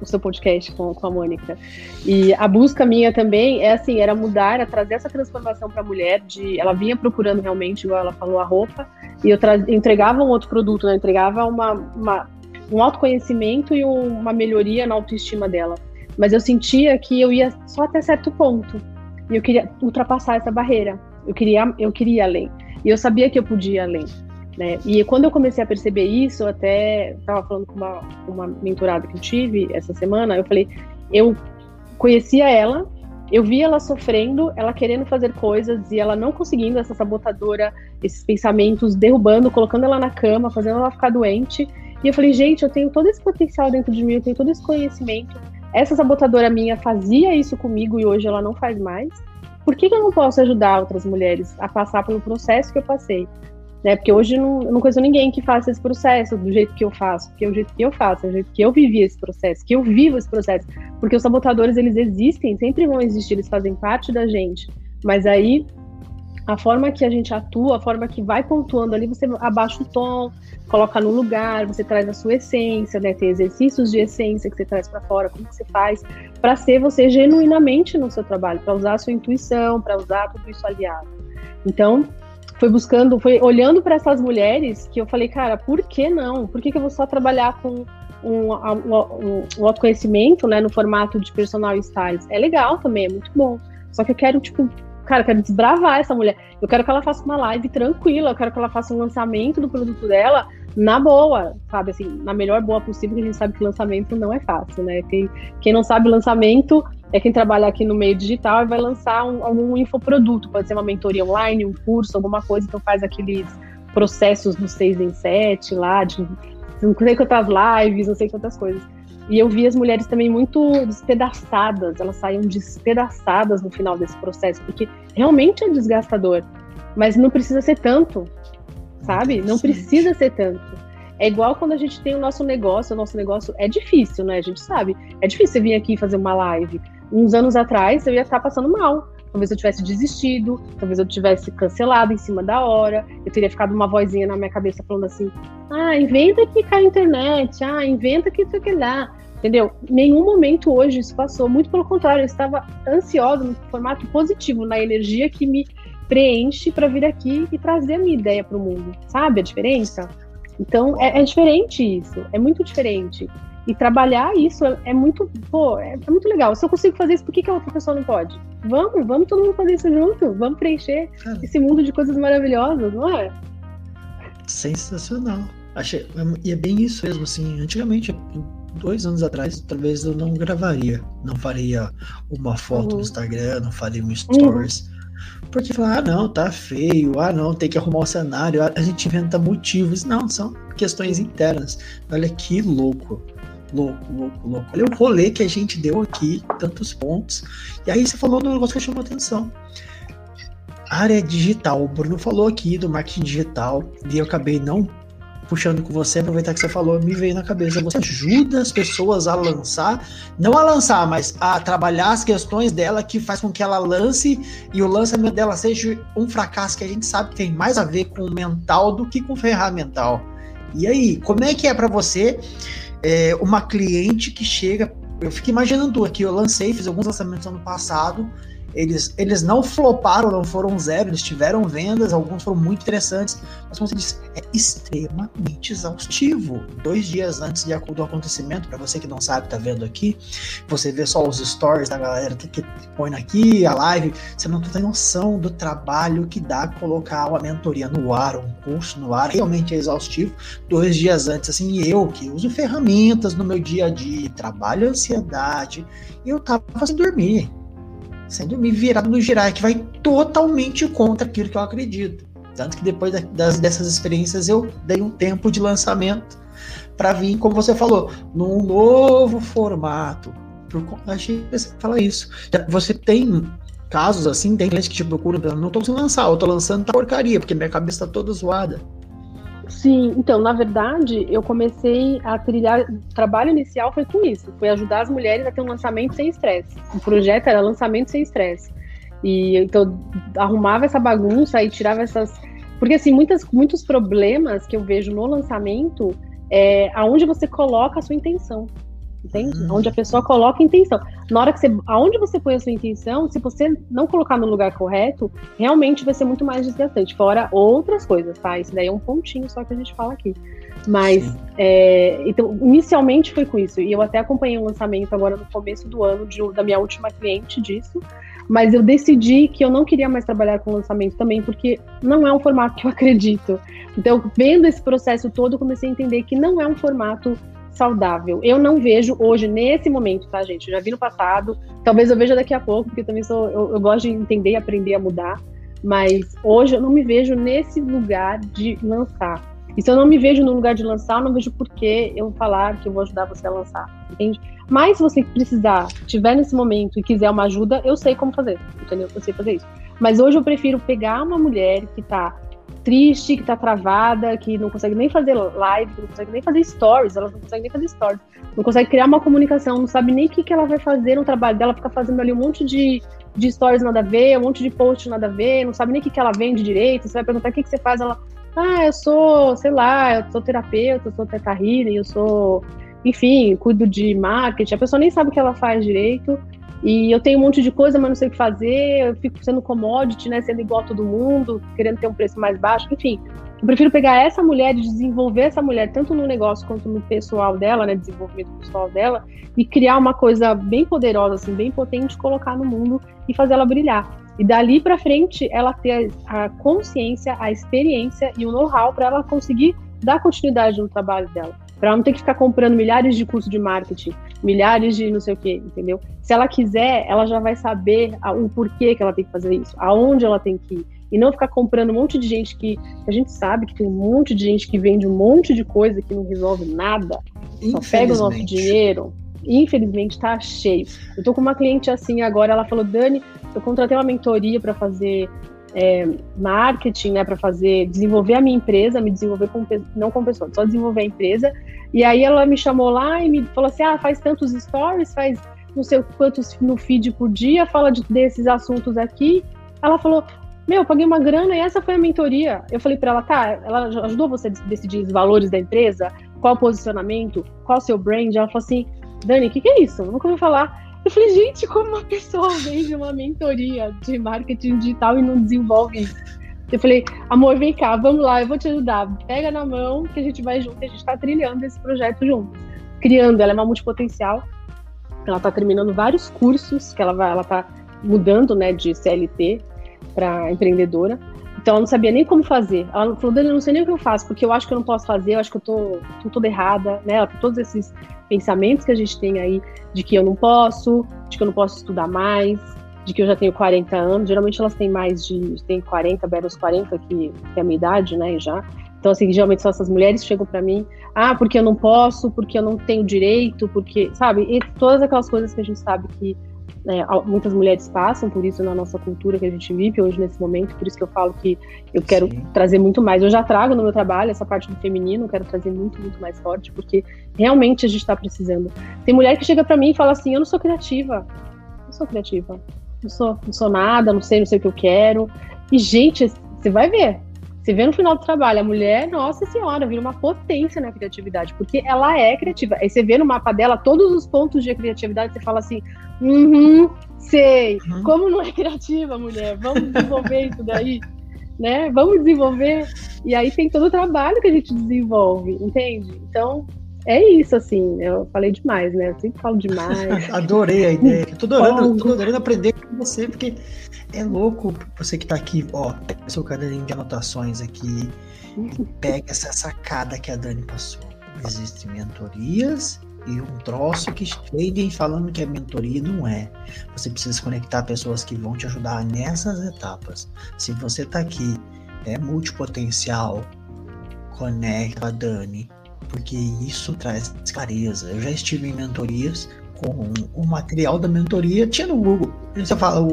S2: o seu podcast com, com a Mônica. E a busca minha também é assim, era mudar, era trazer essa transformação para a mulher. De, ela vinha procurando realmente, igual ela falou, a roupa, e eu tra, entregava um outro produto, né? entregava uma, uma, um autoconhecimento e um, uma melhoria na autoestima dela. Mas eu sentia que eu ia só até certo ponto. E eu queria ultrapassar essa barreira. Eu queria, eu queria além. E eu sabia que eu podia além. Né? E quando eu comecei a perceber isso, até estava falando com uma, uma mentorada que eu tive essa semana, eu falei, eu conhecia ela, eu vi ela sofrendo, ela querendo fazer coisas e ela não conseguindo, essa sabotadora, esses pensamentos derrubando, colocando ela na cama, fazendo ela ficar doente. E eu falei, gente, eu tenho todo esse potencial dentro de mim, eu tenho todo esse conhecimento. Essa sabotadora minha fazia isso comigo e hoje ela não faz mais. Por que, que eu não posso ajudar outras mulheres a passar pelo processo que eu passei? Né? Porque hoje não, eu não conheço ninguém que faça esse processo do jeito que eu faço, porque é o jeito que eu faço, é o jeito que eu vivi esse processo, que eu vivo esse processo. Porque os sabotadores, eles existem, sempre vão existir, eles fazem parte da gente. Mas aí a forma que a gente atua, a forma que vai pontuando ali, você abaixa o tom, coloca no lugar, você traz a sua essência, né? Tem exercícios de essência que você traz para fora, como que você faz para ser você genuinamente no seu trabalho, para usar a sua intuição, para usar tudo isso aliado. Então, foi buscando, foi olhando para essas mulheres que eu falei, cara, por que não? Por que, que eu vou só trabalhar com um, um, um autoconhecimento, né, no formato de personal styles, é legal também, é muito bom. Só que eu quero, tipo, cara, eu quero desbravar essa mulher. Eu quero que ela faça uma live tranquila, eu quero que ela faça um lançamento do produto dela na boa, sabe? Assim, na melhor boa possível, que a gente sabe que lançamento não é fácil, né? Quem, quem não sabe lançamento é quem trabalha aqui no meio digital e vai lançar um, algum infoproduto, pode ser uma mentoria online, um curso, alguma coisa, então faz aqueles processos do 6 em 7 lá, de não sei quantas lives, não sei quantas coisas. E eu vi as mulheres também muito despedaçadas, elas saíam despedaçadas no final desse processo, porque realmente é desgastador, mas não precisa ser tanto, sabe? Não precisa ser tanto. É igual quando a gente tem o nosso negócio, o nosso negócio é difícil, né? A gente sabe. É difícil você vir aqui fazer uma live. Uns anos atrás eu ia estar passando mal. Talvez eu tivesse desistido, talvez eu tivesse cancelado em cima da hora, eu teria ficado uma vozinha na minha cabeça falando assim: ah, inventa que cai a internet, ah, inventa que isso aqui lá. Entendeu? Nenhum momento hoje isso passou. Muito pelo contrário, eu estava ansiosa no formato positivo, na energia que me preenche para vir aqui e trazer a minha ideia para o mundo. Sabe a diferença? Então é, é diferente isso, é muito diferente. E trabalhar isso é, é muito, pô, é, é, muito legal. Se eu consigo fazer isso, por que, que a outra pessoa não pode? Vamos, vamos todo mundo fazer isso junto. Vamos preencher Cara, esse mundo de coisas maravilhosas, não é?
S1: Sensacional. Achei, e é bem isso mesmo, assim. Antigamente, dois anos atrás, talvez eu não gravaria. Não faria uma foto uhum. no Instagram, não faria um stories. Uhum. Porque falar, ah, não, tá feio, ah, não, tem que arrumar o cenário, a gente inventa motivos. Não, são questões internas. Olha que louco louco, louco, louco. Olha o rolê que a gente deu aqui, tantos pontos. E aí você falou um negócio que chamou atenção. Área digital. O Bruno falou aqui do marketing digital e eu acabei não puxando com você, aproveitar que você falou, me veio na cabeça. Você ajuda as pessoas a lançar, não a lançar, mas a trabalhar as questões dela que faz com que ela lance e o lançamento dela seja um fracasso que a gente sabe que tem mais a ver com o mental do que com o ferramental. E aí, como é que é para você é, uma cliente que chega. Eu fico imaginando aqui, eu lancei, fiz alguns lançamentos ano passado eles, eles não floparam, não foram zero, eles tiveram vendas, alguns foram muito interessantes, mas como você disse, é extremamente exaustivo. Dois dias antes de, do acontecimento, para você que não sabe, tá vendo aqui, você vê só os stories da galera que, põe aqui, a live, você não tem noção do trabalho que dá colocar uma mentoria no ar, um curso no ar, realmente é exaustivo. Dois dias antes, assim, eu que uso ferramentas no meu dia a dia, trabalho ansiedade, eu tava sem dormir sendo me virado no girar, que vai totalmente contra aquilo que eu acredito. Tanto que depois das, dessas experiências eu dei um tempo de lançamento para vir, como você falou, num novo formato. Achei que você fala isso. Você tem casos assim, tem clientes que te procuram, não estou conseguindo lançar, eu estou lançando tá porcaria, porque minha cabeça está toda zoada.
S2: Sim, então, na verdade, eu comecei a trilhar. O trabalho inicial foi com isso: foi ajudar as mulheres a ter um lançamento sem estresse. O projeto era lançamento sem estresse. E então, arrumava essa bagunça e tirava essas. Porque, assim, muitas, muitos problemas que eu vejo no lançamento é aonde você coloca a sua intenção entende? Uhum. Onde a pessoa coloca intenção. Na hora que você, aonde você põe a sua intenção, se você não colocar no lugar correto, realmente vai ser muito mais desgastante. Fora outras coisas, tá? Isso daí é um pontinho só que a gente fala aqui. Mas, é, então, inicialmente foi com isso. E eu até acompanhei um lançamento agora no começo do ano de, da minha última cliente disso. Mas eu decidi que eu não queria mais trabalhar com lançamento também, porque não é um formato que eu acredito. Então, vendo esse processo todo, eu comecei a entender que não é um formato saudável. Eu não vejo hoje, nesse momento, tá, gente? Eu já vi no passado, talvez eu veja daqui a pouco, porque eu também sou, eu, eu gosto de entender e aprender a mudar. Mas hoje eu não me vejo nesse lugar de lançar. E se eu não me vejo no lugar de lançar, eu não vejo por que eu falar que eu vou ajudar você a lançar, entende? Mas se você precisar, tiver nesse momento e quiser uma ajuda, eu sei como fazer, entendeu? Eu sei fazer isso. Mas hoje eu prefiro pegar uma mulher que tá triste, que tá travada, que não consegue nem fazer live, que não consegue nem fazer stories, elas não conseguem nem fazer stories, não consegue criar uma comunicação, não sabe nem o que, que ela vai fazer no trabalho dela, fica fazendo ali um monte de, de stories nada a ver, um monte de post nada a ver, não sabe nem o que, que ela vende direito, você vai perguntar o que, que você faz, ela, ah, eu sou, sei lá, eu sou terapeuta, eu sou teta eu sou, enfim, cuido de marketing, a pessoa nem sabe o que ela faz direito, e eu tenho um monte de coisa, mas não sei o que fazer, eu fico sendo commodity, né, sendo igual a todo mundo, querendo ter um preço mais baixo, enfim. Eu prefiro pegar essa mulher e desenvolver essa mulher, tanto no negócio quanto no pessoal dela, né, desenvolvimento pessoal dela, e criar uma coisa bem poderosa, assim, bem potente, colocar no mundo e fazer ela brilhar. E dali para frente, ela ter a consciência, a experiência e o know-how para ela conseguir dar continuidade no trabalho dela. Para ela não ter que ficar comprando milhares de cursos de marketing, milhares de não sei o quê, entendeu? Se ela quiser, ela já vai saber o porquê que ela tem que fazer isso, aonde ela tem que ir. E não ficar comprando um monte de gente que a gente sabe que tem um monte de gente que vende um monte de coisa que não resolve nada, só pega o nosso dinheiro. Infelizmente tá cheio. Eu tô com uma cliente assim agora, ela falou: Dani, eu contratei uma mentoria para fazer é, marketing, né, para fazer, desenvolver a minha empresa, me desenvolver com, não com pessoas, só desenvolver a empresa. E aí ela me chamou lá e me falou assim, ah, faz tantos stories, faz não sei quantos no feed por dia, fala de, desses assuntos aqui. Ela falou, meu, paguei uma grana e essa foi a mentoria. Eu falei para ela, tá, ela ajudou você a decidir os valores da empresa, qual o posicionamento, qual o seu brand. Ela falou assim, Dani, o que, que é isso? Eu nunca ouvi falar. Eu falei, gente, como uma pessoa vende uma mentoria de marketing digital e não desenvolve isso? Eu falei, amor, vem cá, vamos lá, eu vou te ajudar. Pega na mão que a gente vai junto, a gente está trilhando esse projeto junto. Criando, ela é uma multipotencial. Ela está terminando vários cursos que ela vai, ela está mudando, né, de CLT para empreendedora. Então, ela não sabia nem como fazer. Ela falou, Dani, eu não sei nem o que eu faço, porque eu acho que eu não posso fazer, eu acho que eu tô, tô toda errada, né? Ela, todos esses pensamentos que a gente tem aí de que eu não posso, de que eu não posso estudar mais, de que eu já tenho 40 anos. Geralmente elas têm mais de tem 40, beira os 40, que, que é a minha idade, né, já. Então, assim, geralmente são essas mulheres que chegam para mim, ah, porque eu não posso, porque eu não tenho direito, porque, sabe? E todas aquelas coisas que a gente sabe que né, muitas mulheres passam por isso na nossa cultura que a gente vive hoje nesse momento, por isso que eu falo que eu quero Sim. trazer muito mais. Eu já trago no meu trabalho essa parte do feminino, quero trazer muito, muito mais forte, porque realmente a gente está precisando. Tem mulher que chega para mim e fala assim: Eu não sou criativa, não sou criativa, não sou, não sou nada, não sei, não sei o que eu quero. E, gente, você vai ver, você vê no final do trabalho, a mulher, nossa senhora, vira uma potência na criatividade, porque ela é criativa. Aí você vê no mapa dela todos os pontos de criatividade, você fala assim, uhum, sei, uhum. como não é criativa, mulher? Vamos desenvolver isso daí, né? Vamos desenvolver. E aí tem todo o trabalho que a gente desenvolve, entende? Então, é isso, assim, eu falei demais, né? Eu sempre falo demais.
S1: Adorei a ideia. Eu tô adorando, tô adorando aprender com você, porque é louco você que tá aqui, ó, pega seu caderninho de anotações aqui pega essa sacada que a Dani passou. Existem mentorias e um troço que cheguem falando que é mentoria não é. Você precisa conectar pessoas que vão te ajudar nessas etapas. Se você tá aqui, é multipotencial, conecta a Dani, porque isso traz clareza. Eu já estive em mentorias com o material da mentoria, tinha no Google. Você fala,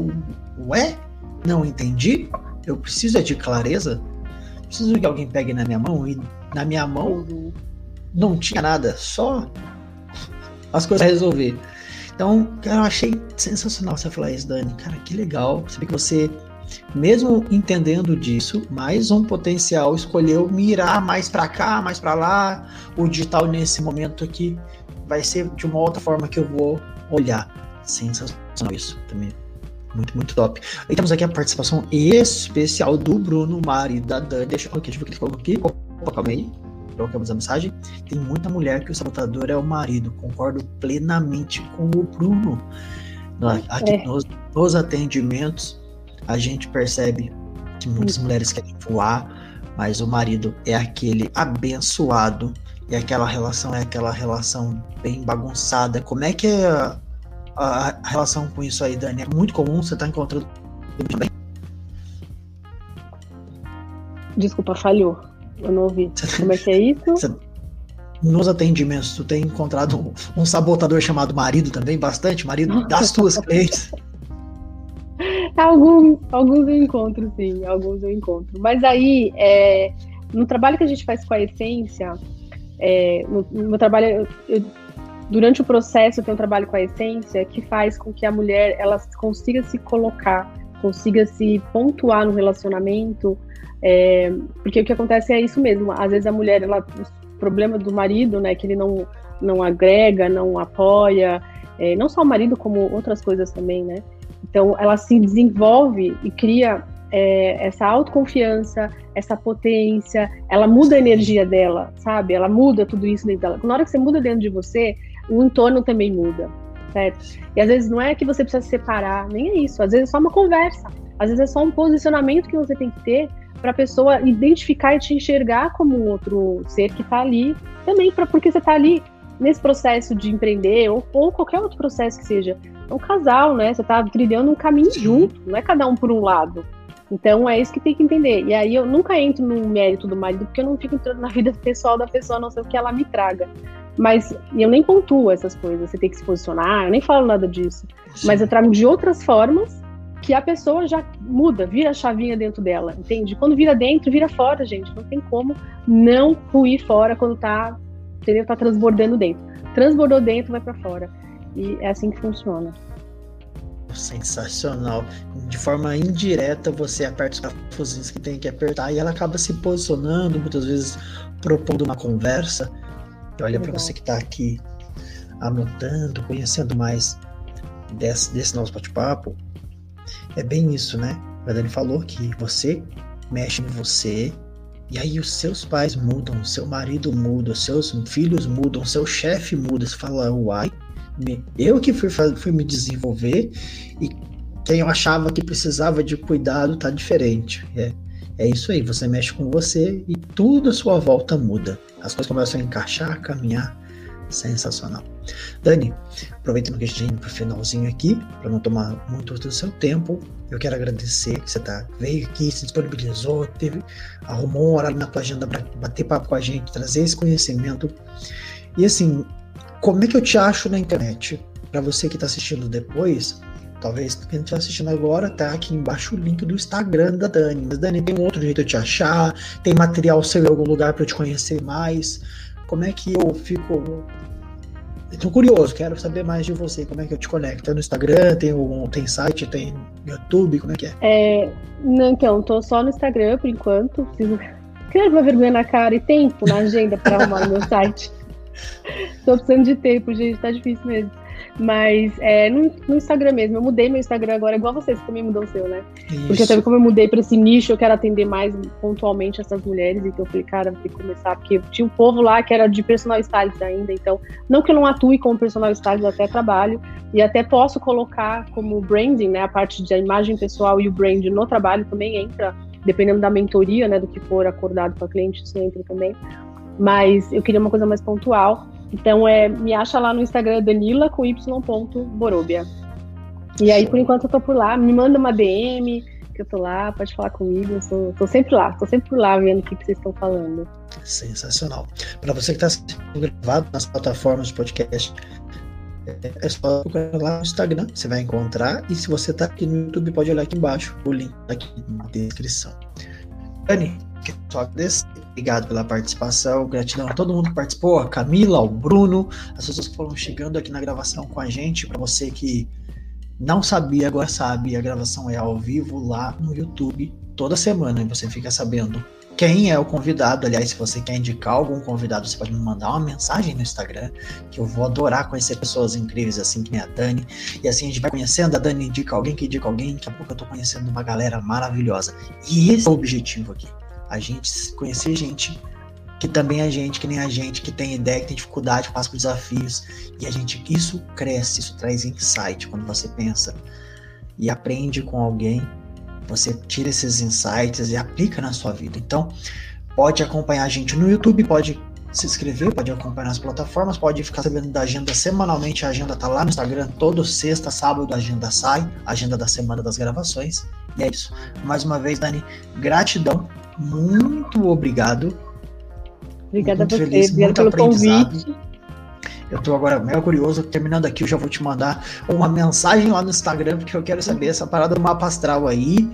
S1: ué, não entendi, eu preciso é de clareza, preciso que alguém pegue na minha mão e na minha mão não tinha nada, só as coisas a resolver. Então, cara, eu achei sensacional você falar isso, Dani. Cara, que legal. Saber que você, mesmo entendendo disso, mais um potencial escolheu mirar mais para cá, mais para lá. O digital nesse momento aqui vai ser de uma outra forma que eu vou olhar. Sensacional isso também. Muito, muito top. E temos aqui a participação especial do Bruno Mari, da Dani. Deixa eu, deixa eu ver o que ele aqui. Opa, calma aí. Trocamos a mensagem. Tem muita mulher que o sabotador é o marido. Concordo plenamente com o Bruno. Aqui é. nos, nos atendimentos, a gente percebe que muitas hum. mulheres querem voar, mas o marido é aquele abençoado e aquela relação é aquela relação bem bagunçada. Como é que é a, a relação com isso aí, Dani? É muito comum você estar tá encontrando bem?
S2: Desculpa, falhou. Eu não ouvi. Como é que é isso?
S1: Nos atendimentos, tu tem encontrado um, um, sabotador chamado marido também? Bastante? Marido das tuas clientes?
S2: alguns, alguns eu encontro, sim. Alguns eu encontro. Mas aí, é, no trabalho que a gente faz com a essência, é, no, no, trabalho, eu, eu, durante o processo, tenho um trabalho com a essência que faz com que a mulher ela consiga se colocar, consiga se pontuar no relacionamento, é, porque o que acontece é isso mesmo. Às vezes a mulher, ela, o problema do marido, né, que ele não, não agrega, não apoia, é, não só o marido, como outras coisas também, né? Então, ela se desenvolve e cria é, essa autoconfiança, essa potência, ela muda a energia dela, sabe? Ela muda tudo isso dentro dela. Na hora que você muda dentro de você, o entorno também muda, certo? E às vezes não é que você precisa se separar, nem é isso. Às vezes é só uma conversa. Às vezes é só um posicionamento que você tem que ter para a pessoa identificar e te enxergar como um outro ser que está ali também, pra, porque você está ali nesse processo de empreender ou, ou, qualquer outro processo que seja. É um casal, né? Você está trilhando um caminho junto, não é cada um por um lado. Então é isso que tem que entender. E aí eu nunca entro no mérito do marido, porque eu não fico entrando na vida pessoal da pessoa, não ser que ela me traga. Mas eu nem pontuo essas coisas, você tem que se posicionar, eu nem falo nada disso. Mas eu trago de outras formas que a pessoa já muda, vira a chavinha dentro dela, entende? Quando vira dentro, vira fora, gente. Não tem como não ruir fora quando tá, entendeu? Tá transbordando dentro. Transbordou dentro, vai para fora. E é assim que funciona.
S1: Sensacional. De forma indireta, você aperta os parafusinhos que tem que apertar e ela acaba se posicionando, muitas vezes propondo uma conversa. E olha para você que está aqui anotando, conhecendo mais desse, desse nosso bate-papo. É bem isso, né? A Dani falou que você mexe em você, e aí os seus pais mudam, seu marido muda, seus filhos mudam, seu chefe muda. Você fala, uai, eu que fui, fui me desenvolver e quem eu achava que precisava de cuidado tá diferente. É, é isso aí, você mexe com você e tudo à sua volta muda. As coisas começam a encaixar, caminhar. Sensacional. Dani, aproveitando que a gente para o finalzinho aqui, para não tomar muito do seu tempo, eu quero agradecer que você tá, veio aqui, se disponibilizou, teve, arrumou um horário na tua agenda para bater papo com a gente, trazer esse conhecimento. E assim, como é que eu te acho na internet? Para você que está assistindo depois, talvez quem estiver assistindo agora, tá aqui embaixo o link do Instagram da Dani. Mas Dani, tem um outro jeito de te achar? Tem material seu em algum lugar para eu te conhecer mais? Como é que eu fico Estou curioso, quero saber mais de você. Como é que eu te conecto? É no Instagram? Tem, um, tem site? Tem YouTube? Como é que é?
S2: é não, então, tô só no Instagram por enquanto. Preciso criar uma vergonha na cara e tempo na agenda para arrumar o meu site. Tô precisando de tempo, gente, tá difícil mesmo. Mas é, no, no, Instagram mesmo, eu mudei meu Instagram agora, igual vocês você também mudou o seu, né? Isso. Porque até como eu mudei para esse nicho, eu quero atender mais pontualmente essas mulheres, então eu falei, cara, vou ter que começar, porque tinha um povo lá que era de personal stylist ainda, então, não que eu não atue como personal stylist, até trabalho, e até posso colocar como branding, né, a parte de imagem pessoal e o brand no trabalho também entra, dependendo da mentoria, né, do que for acordado com a cliente, isso entra também. Mas eu queria uma coisa mais pontual. Então, é, me acha lá no Instagram Danila com y.borobia. E aí, por enquanto, eu tô por lá. Me manda uma DM, que eu tô lá, pode falar comigo. Eu sou, tô sempre lá, tô sempre por lá vendo o que, que vocês estão falando.
S1: Sensacional. Para você que está sendo gravado nas plataformas de podcast, é só procurar lá no Instagram, você vai encontrar. E se você está aqui no YouTube, pode olhar aqui embaixo, o link tá aqui na descrição. Dani, quero só agradecer Obrigado pela participação, gratidão a todo mundo que participou, a Camila, ao Bruno, as pessoas que foram chegando aqui na gravação com a gente. Para você que não sabia, agora sabe, a gravação é ao vivo lá no YouTube toda semana e você fica sabendo quem é o convidado. Aliás, se você quer indicar algum convidado, você pode me mandar uma mensagem no Instagram, que eu vou adorar conhecer pessoas incríveis assim que nem a Dani. E assim a gente vai conhecendo, a Dani indica alguém que indica alguém, daqui a pouco eu tô conhecendo uma galera maravilhosa. E esse é o objetivo aqui a gente conhecer gente que também é gente, que nem a gente, que tem ideia, que tem dificuldade, passa por desafios. E a gente, isso cresce, isso traz insight quando você pensa e aprende com alguém, você tira esses insights e aplica na sua vida. Então, pode acompanhar a gente no YouTube, pode se inscrever, pode acompanhar nas plataformas, pode ficar sabendo da agenda semanalmente. A agenda tá lá no Instagram, todo sexta, sábado a agenda sai, a agenda da semana das gravações. E é isso. Mais uma vez, Dani, gratidão muito obrigado.
S2: Obrigada a você, feliz, obrigada pelo convite.
S1: Eu estou agora mega curioso, terminando aqui, eu já vou te mandar uma mensagem lá no Instagram, porque eu quero saber essa parada do mapa astral aí.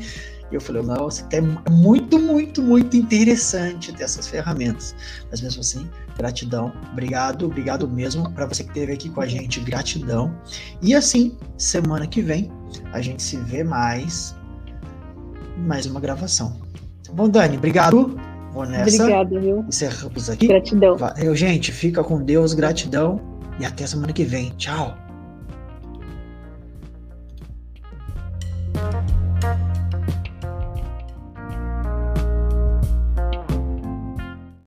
S1: E eu falei, não, é muito, muito, muito interessante ter essas ferramentas. Mas mesmo assim, gratidão, obrigado, obrigado mesmo para você que esteve aqui com a gente, gratidão. E assim, semana que vem, a gente se vê mais, mais uma gravação. Bom, Dani, obrigado.
S2: Vou nessa. Obrigada, viu?
S1: Encerramos aqui.
S2: Gratidão.
S1: Valeu, gente. Fica com Deus, gratidão. E até semana que vem. Tchau.